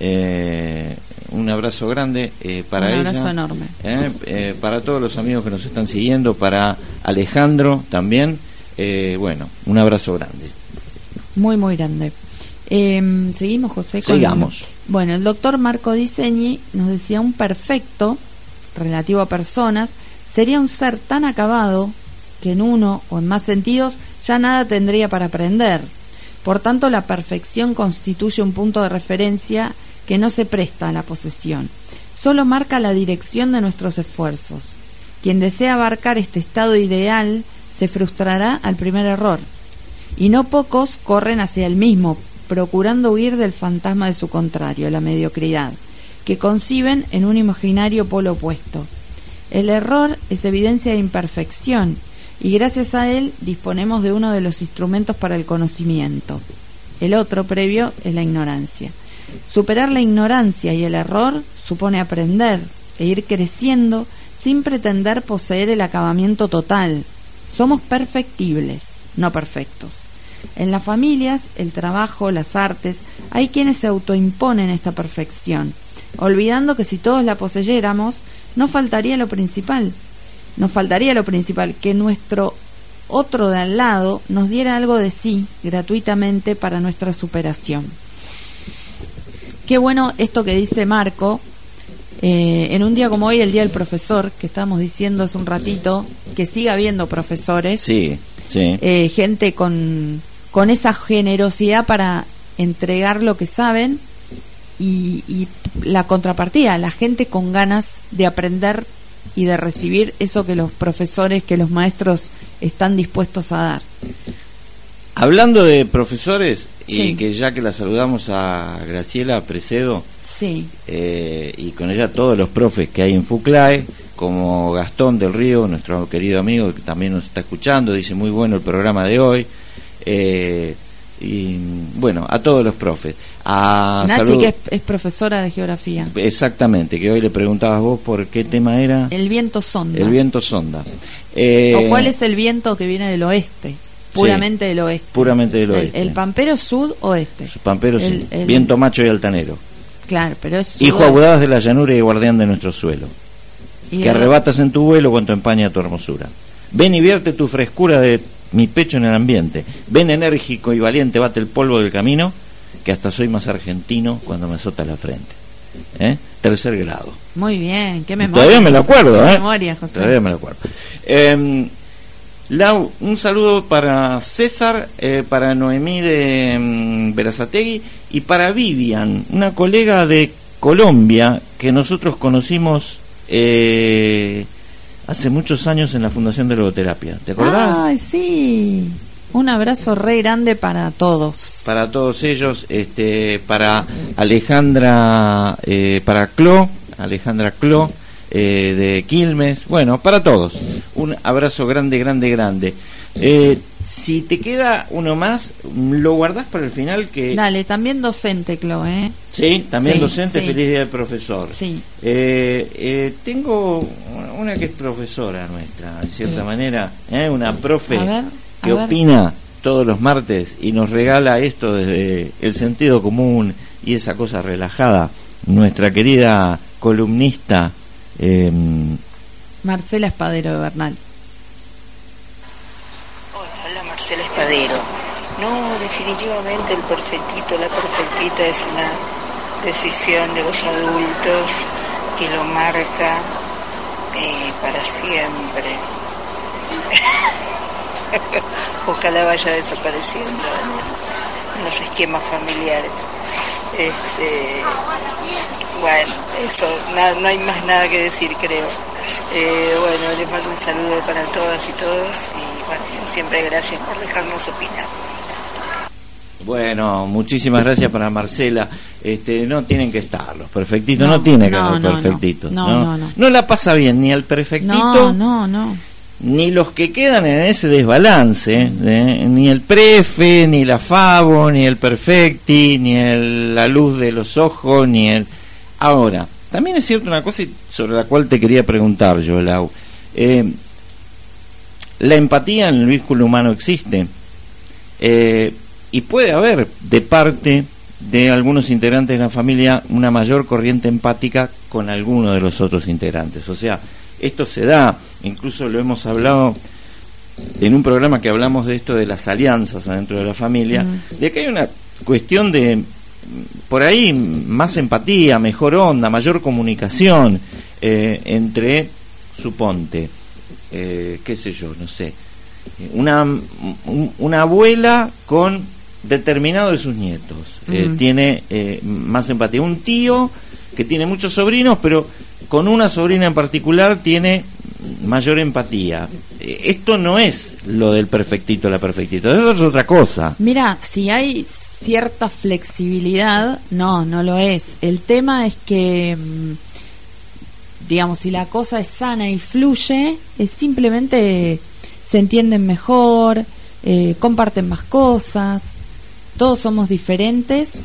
Eh, un abrazo grande eh, para Un ella. abrazo enorme. Eh, eh, para todos los amigos que nos están siguiendo, para Alejandro también. Eh, bueno, un abrazo grande. Muy, muy grande. Eh, seguimos, José. con- Sigamos. Bueno, el doctor Marco Diseñi nos decía un perfecto, relativo a personas, sería un ser tan acabado que en uno o en más sentidos ya nada tendría para aprender. Por tanto, la perfección constituye un punto de referencia que no se presta a la posesión. Solo marca la dirección de nuestros esfuerzos. Quien desea abarcar este estado ideal se frustrará al primer error y no pocos corren hacia el mismo, procurando huir del fantasma de su contrario, la mediocridad, que conciben en un imaginario polo opuesto. El error es evidencia de imperfección y gracias a él disponemos de uno de los instrumentos para el conocimiento. El otro previo es la ignorancia. Superar la ignorancia y el error supone aprender e ir creciendo sin pretender poseer el acabamiento total. Somos perfectibles, no perfectos. En las familias, el trabajo, las artes, hay quienes se autoimponen esta perfección, olvidando que si todos la poseyéramos, no faltaría lo principal. Nos faltaría lo principal, que nuestro otro de al lado nos diera algo de sí gratuitamente para nuestra superación. Qué bueno esto que dice Marco. eh, en un día como hoy, el Día del Profesor, que estábamos diciendo hace un ratito, que siga habiendo profesores, Sí, sí. eh, gente con, con esa generosidad para entregar lo que saben y, y la contrapartida, la gente con ganas de aprender y de recibir eso que los profesores, que los maestros están dispuestos a dar. Hablando de profesores, Sí. y que ya que la saludamos a Graciela Precedo, Sí, eh, y con ella todos los profes que hay en FUCLAE, como Gastón del Río, nuestro querido amigo que también nos está escuchando, dice muy bueno el programa de hoy. eh, y bueno, a todos los profes. A Nachi, salud- que es, es profesora de geografía. Exactamente, que hoy le preguntabas vos por qué tema era El viento sonda. el viento sonda. Eh, ¿O cuál es el viento que viene del oeste? Puramente del oeste. Puramente del El- oeste. El, pampero sud-oeste. Pampero. El- el- viento macho y altanero. Claro, pero es Hijo audaz de la llanura y guardián de nuestro suelo. Y que de- arrebatas en tu vuelo cuanto empaña tu hermosura. Ven y vierte tu frescura de mi pecho en el ambiente. Ven enérgico y valiente, bate el polvo del camino, que hasta soy más argentino cuando me azota la frente. ¿Eh? Tercer grado. Muy bien, qué memoria. Todavía me lo acuerdo, ¿eh? memoria, José. Todavía me lo acuerdo. Eh, Lau, un saludo para César, eh, para Noemí de Berazategui y para Vivian, una colega de Colombia que nosotros conocimos eh, hace muchos años en la Fundación de Logoterapia. ¿Te acordás? Ay, sí. Un abrazo re grande para todos. para todos ellos, este, para Alejandra, eh, para Clo, Alejandra Clo, eh, de Quilmes, bueno, para todos, un abrazo grande, grande, grande. Eh, si te queda uno más, lo guardás para el final que... Dale, también docente, Chloe, ¿eh? Sí, también Sí, docente, sí. feliz día del profesor. Sí. Eh, eh, tengo una que es profesora nuestra, en cierta manera, ¿eh? una profe ver, que ver. opina todos los martes y nos regala esto desde el sentido común y esa cosa relajada. Nuestra querida columnista, eh, Marcela Espadero de Bernal. Marcela Espadero. No, definitivamente el perfectito, la perfectita es una decisión de los adultos que lo marca eh, para siempre. Ojalá vaya desapareciendo en los esquemas familiares. Este, bueno, eso, no hay más nada que decir, creo. Eh, bueno, les mando un saludo para todas y todos y bueno, siempre gracias por dejarnos opinar. Bueno, muchísimas gracias para Marcela. Este, no tienen que estar los perfectitos, no, tiene que haber no, perfectitos. No, no, no, la pasa bien ni al perfectito. No, no, Ni los que quedan en ese desbalance, ¿eh? ni el prefe, ni la favo, ni el perfecti, ni el, la luz de los ojos, ni el... Ahora, también es cierto una cosa sobre la cual te quería preguntar yo, Lau. Eh, la empatía en el vínculo humano existe. Eh, y puede haber de parte de algunos integrantes de la familia una mayor corriente empática con alguno de los otros integrantes. O sea, esto se da, incluso lo hemos hablado en un programa que hablamos de esto de las alianzas adentro de la familia, de que hay una cuestión de por ahí más empatía, mejor onda, mayor comunicación eh, entre, suponte, eh, qué sé yo, no sé, una, una abuela con determinado de sus nietos. Eh, tiene eh, más empatía. Un tío que tiene muchos sobrinos, pero con una sobrina en particular tiene mayor empatía. Eh, esto no es lo del perfectito, la perfectito, eso es otra cosa. Mira, si hay cierta flexibilidad, no, no lo es. El tema es que, mm, digamos, si la cosa es sana y fluye, es simplemente se entienden mejor, comparten más cosas, todos somos diferentes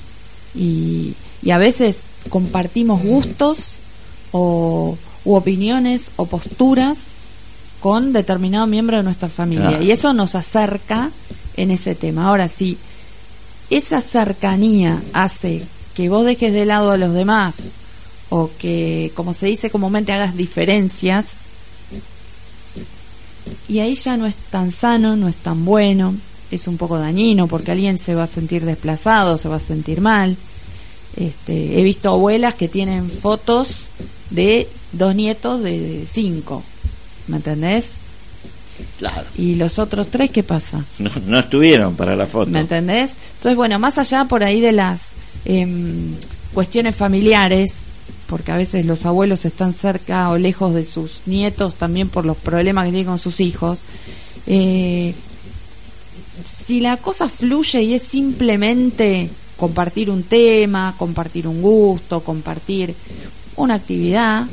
y, a veces compartimos gustos o, u opiniones o posturas con determinado miembro de nuestra familia y eso nos acerca en ese tema. Ahora, si esa cercanía hace que vos dejes de lado a los demás o que, como se dice comúnmente, hagas diferencias, y ahí ya no es tan sano, no es tan bueno es un poco dañino porque alguien se va a sentir desplazado, se va a sentir mal. Este, he visto abuelas que tienen fotos de dos nietos de cinco, ¿me entendés? Claro. ¿Y los otros tres qué pasa? No, estuvieron para la foto. ¿Me entendés? Entonces, bueno, más allá por ahí de las em, cuestiones familiares, porque a veces los abuelos están cerca o lejos de sus nietos también por los problemas que tienen con sus hijos, eh, si la cosa fluye y es simplemente compartir un tema, compartir un gusto, compartir una actividad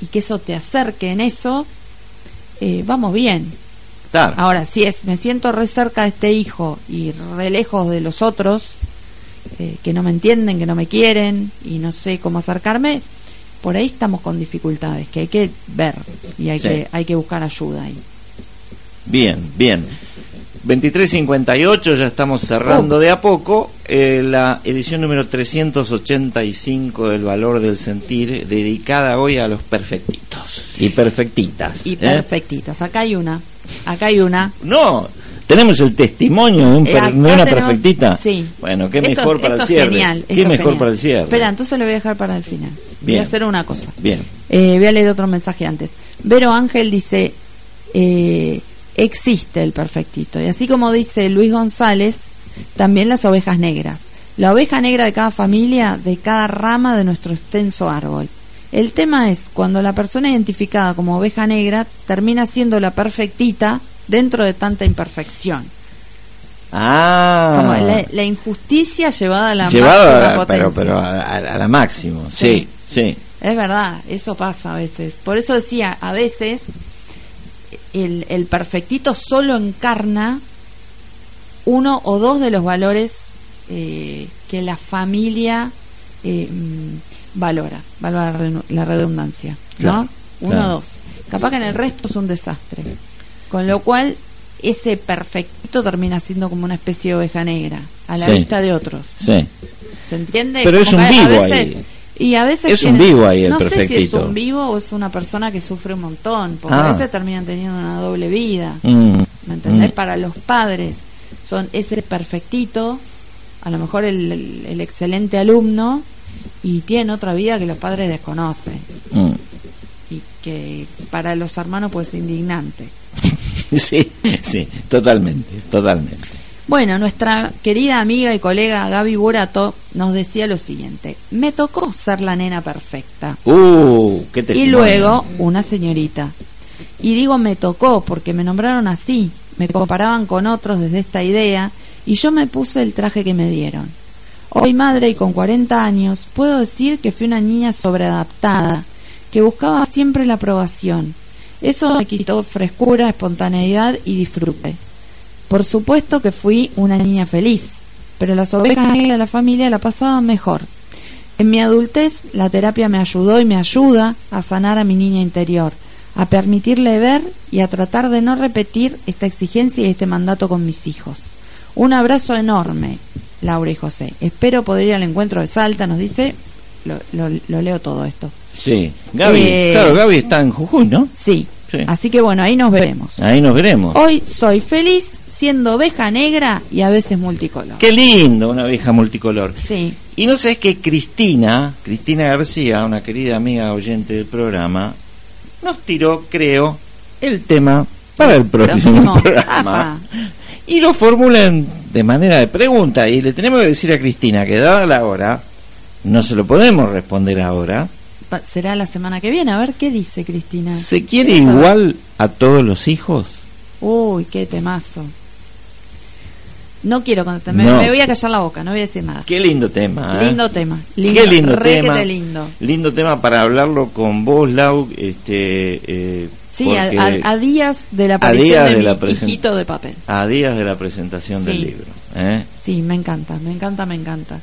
y que eso te acerque en eso, eh, vamos bien. Ahora, si es, me siento re cerca de este hijo y re lejos de los otros, eh, que no me entienden, que no me quieren y no sé cómo acercarme, por ahí estamos con dificultades que hay que ver y hay, que, hay que buscar ayuda ahí. Bien, bien. 2358, ya estamos cerrando de a poco, eh, la edición número 385 del Valor del Sentir, dedicada hoy a los perfectitos y perfectitas. Y ¿eh? perfectitas, acá hay una, acá hay una. No, tenemos el testimonio de, un eh, una perfectita. Sí. Bueno, qué mejor para el cierre. Genial, qué mejor para el cierre. Espera, entonces lo voy a dejar para el final. Voy a hacer una cosa. Bien. voy a leer otro mensaje antes. Vero Ángel dice, eh, existe el perfectito. Y así como dice Luis González, también las ovejas negras. La oveja negra de cada familia, de cada rama de nuestro extenso árbol. El tema es cuando la persona identificada como oveja negra termina siendo la perfectita dentro de tanta imperfección. Ah. Como la, injusticia llevada a la máxima potencia. Pero, a, la máxima, sí, sí. Es verdad, eso pasa a veces. Por eso decía, a veces el, el perfectito solo encarna uno o dos de los valores eh, que la familia eh, mm, valora, valora la redundancia, ¿no? uno o dos. Capaz que en el resto es un desastre. Con lo cual, ese perfectito termina siendo como una especie de oveja negra, a la vista de otros. Sí. ¿Se entiende? Pero es un vivo ahí. Y a veces es un vivo ahí el no sé si es un vivo o es una persona que sufre un montón, porque a ah. veces terminan teniendo una doble vida. Mm. ¿Me entendés? Mm. Para los padres son ese perfectito, a lo mejor el, el- el excelente alumno, y tienen otra vida que los padres desconocen Mm. y que para los hermanos pues es indignante. Sí, sí, totalmente, totalmente. Bueno, nuestra querida amiga y colega Gaby Burato nos decía lo siguiente, me tocó ser la nena perfecta. Uh, qué Y luego una señorita. Y digo me tocó porque me nombraron así, me comparaban con otros desde esta idea y yo me puse el traje que me dieron. Hoy madre y con 40 años puedo decir que fui una niña sobreadaptada, que buscaba siempre la aprobación. Eso me quitó frescura, espontaneidad y disfrute. Por supuesto que fui una niña feliz, pero las ovejas negras de la familia la pasaban mejor. En mi adultez, la terapia me ayudó y me ayuda a sanar a mi niña interior, a permitirle ver y a tratar de no repetir esta exigencia y este mandato con mis hijos. Un abrazo enorme, Laura y José. Espero poder ir al encuentro de Salta, nos dice. Lo, lo- lo leo todo esto. Sí, Gaby, Eh, claro, Gaby está en Jujuy, ¿no? Sí. Sí. Así que bueno, ahí nos veremos. Ahí nos veremos. Hoy soy feliz siendo oveja negra y a veces multicolor. Qué lindo, una vieja multicolor. Sí. Y no sé, es que Cristina, Cristina García, una querida amiga oyente del programa, nos tiró, creo, el tema para el próximo, Próximo. programa. Y lo formulan de manera de pregunta. Y le tenemos que decir a Cristina que dada la hora, no se lo podemos responder ahora. Será la semana que viene. A ver qué dice Cristina. ¿Se quiere igual a todos los hijos? Uy, qué temazo. No quiero contestar. Me, No. me voy a callar la boca. No voy a decir nada. Qué lindo tema. ¿eh? Lindo tema. Lindo, Qué lindo tema. lindo. Lindo tema para hablarlo con vos, Lau. Este, eh, Sí, a, porque a- a días de la aparición de, la hijito de papel. a días de la presentación del libro. ¿eh? Sí, me encanta, me encanta, me encanta.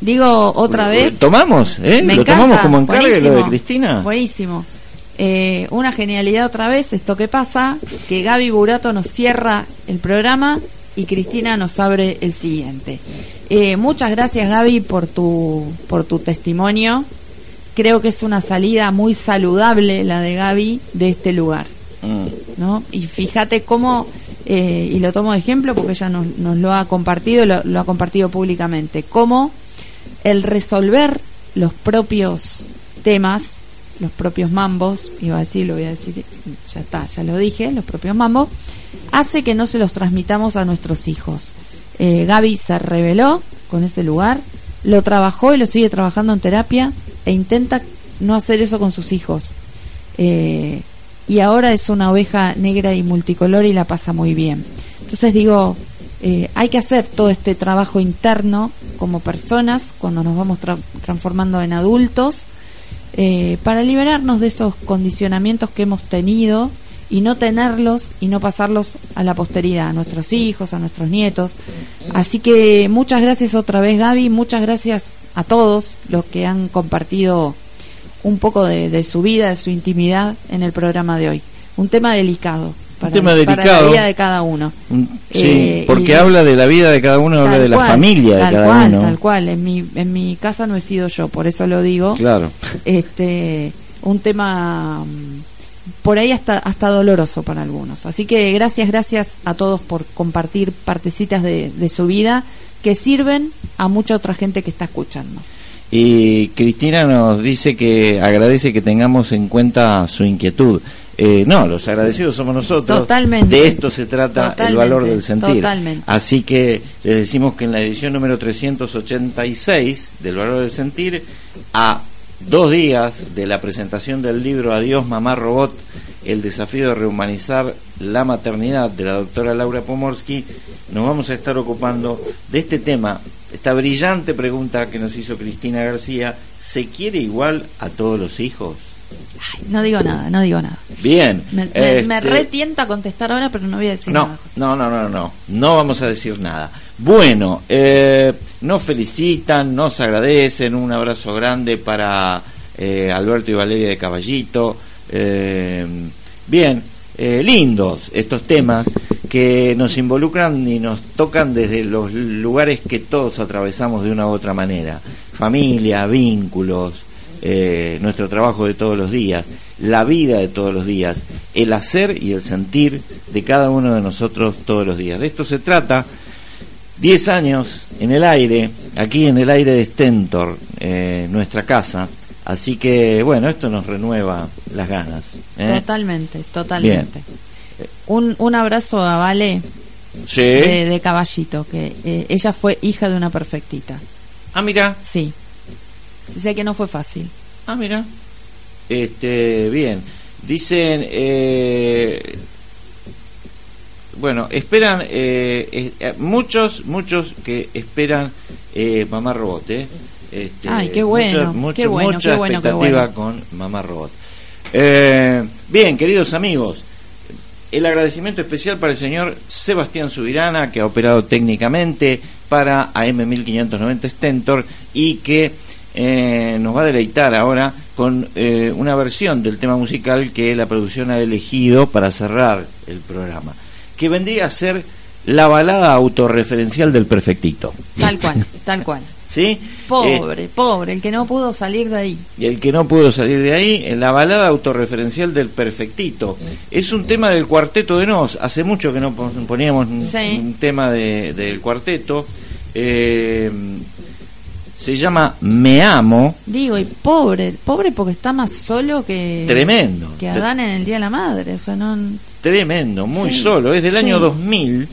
Digo otra vez. ¿Tomamos? ¿eh? Me ¿Lo encanta, tomamos como encargue lo de Cristina? Buenísimo. Eh, una genialidad otra vez, esto que pasa, que Gaby Burato nos cierra el programa y Cristina nos abre el siguiente. Eh, muchas gracias Gaby por tu, por tu testimonio. Creo que es una salida muy saludable la de Gaby de este lugar. Mm. ¿no? Y fíjate cómo, eh, y lo tomo de ejemplo porque ella nos, nos lo ha compartido, lo, lo ha compartido públicamente, cómo el resolver los propios temas, los propios mambos, iba a decir, lo voy a decir, ya está, ya lo dije, los propios mambos, hace que no se los transmitamos a nuestros hijos. Eh, Gaby se reveló con ese lugar, lo trabajó y lo sigue trabajando en terapia e intenta no hacer eso con sus hijos. Eh, y ahora es una oveja negra y multicolor y la pasa muy bien. Entonces digo, eh, hay que hacer todo este trabajo interno como personas cuando nos vamos tra- transformando en adultos eh, para liberarnos de esos condicionamientos que hemos tenido y no tenerlos y no pasarlos a la posteridad, a nuestros hijos, a nuestros nietos. Así que muchas gracias otra vez Gaby, muchas gracias a todos los que han compartido un poco de, de su vida, de su intimidad en el programa de hoy. Un tema delicado para, tema para la delicado. vida de cada uno. Mm, Sí, Eh, porque habla de la vida de cada uno, habla de la cual, familia de cada cual, uno. Tal cual, en mi, en mi casa no he sido yo, por eso lo digo. Claro. Este, un tema mm, por ahí hasta, hasta doloroso para algunos. Así que gracias, gracias a todos por compartir partecitas de, de su vida que sirven a mucha otra gente que está escuchando. Y Cristina nos dice que agradece que tengamos en cuenta su inquietud. Eh, no, los agradecidos somos nosotros. Totalmente. De esto se trata el valor del sentir. totalmente. Así que les decimos que en la edición número 386 del valor del sentir, a dos días de la presentación del libro Adiós Mamá Robot, el desafío de rehumanizar la maternidad de la doctora Laura Pomorsky, nos vamos a estar ocupando de este tema, esta brillante pregunta que nos hizo Cristina García, ¿se quiere igual a todos los hijos? Ay, no digo nada, no digo nada. Bien. Me, me, me este, retienta contestar ahora, pero no voy a decir no, nada. José. no, no, no, no, no vamos a decir nada. Bueno, eh, nos felicitan, nos agradecen, un abrazo grande para eh, Alberto y Valeria de Caballito. Eh, bien, eh, lindos estos temas que nos involucran y nos tocan desde los lugares que todos atravesamos de una u otra manera. Familia, vínculos, eh, nuestro trabajo de todos los días. la vida de todos los días, el hacer y el sentir de cada uno de nosotros todos los días. De esto se trata. Diez años en el aire, aquí en el aire de Stentor, eh, nuestra casa. Así que, bueno, esto nos renueva las ganas. ¿eh? Totalmente, totalmente. Un, un abrazo a Vale Sí. de, de Caballito, que eh, ella fue hija de una perfectita. Ah, mira. Sí. Sí, Sé que no fue fácil. Ah, mira. Este, bien. Dicen, eh, bueno, esperan, eh, eh, muchos, muchos que esperan eh, Mamá Robot, ¿eh? Este, Ay, qué bueno, mucha- qué bueno, mucha qué bueno, qué expectativa bueno. con Mamá Robot. Eh, bien, queridos amigos, el agradecimiento especial para el señor Sebastián Subirana, que ha operado técnicamente para AM1590 Stentor y que eh, nos va a deleitar ahora con eh, una versión del tema musical que la producción ha elegido para cerrar el programa, que vendría a ser la balada autorreferencial del perfectito. Tal cual, tal cual. ¿Sí? Pobre, pobre, el que no pudo salir de ahí. Y el que no pudo salir de ahí, en la balada autorreferencial del Perfectito. Es un tema del cuarteto de Nos. Hace mucho que no pon- poníamos Sí. un tema de- del cuarteto. Eh, se llama Me Amo. Digo, y pobre, pobre porque está más solo que Tremendo. que Adán en el Día de la Madre. O sea, no. Tremendo, muy Sí, solo. Es del año sí. 2000,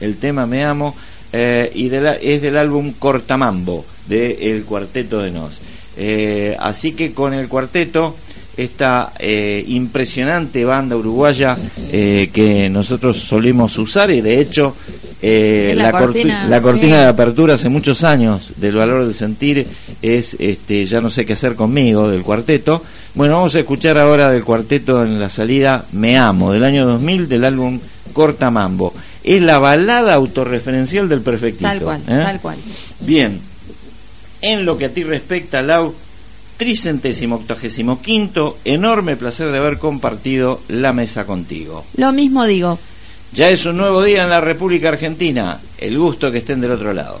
el tema Me Amo, eh, y de la- es del álbum Cortamambo, de El Cuarteto de Nos. Eh, así que con el cuarteto, esta eh, impresionante banda uruguaya eh, que nosotros solemos usar, y de hecho, eh, la corti- cortina, la cortina sí. de apertura hace muchos años del valor del sentir es este ya no sé qué hacer conmigo del cuarteto bueno vamos a escuchar ahora del cuarteto en la salida Me Amo del año 2000 del álbum Corta Mambo es la balada autorreferencial del perfectito Tal cual, tal cual. bien en lo que a ti respecta Lau tricentésimo octogésimo quinto enorme placer de haber compartido la mesa contigo Lo mismo digo. ya es un nuevo día en la República Argentina. El gusto que estén del otro lado.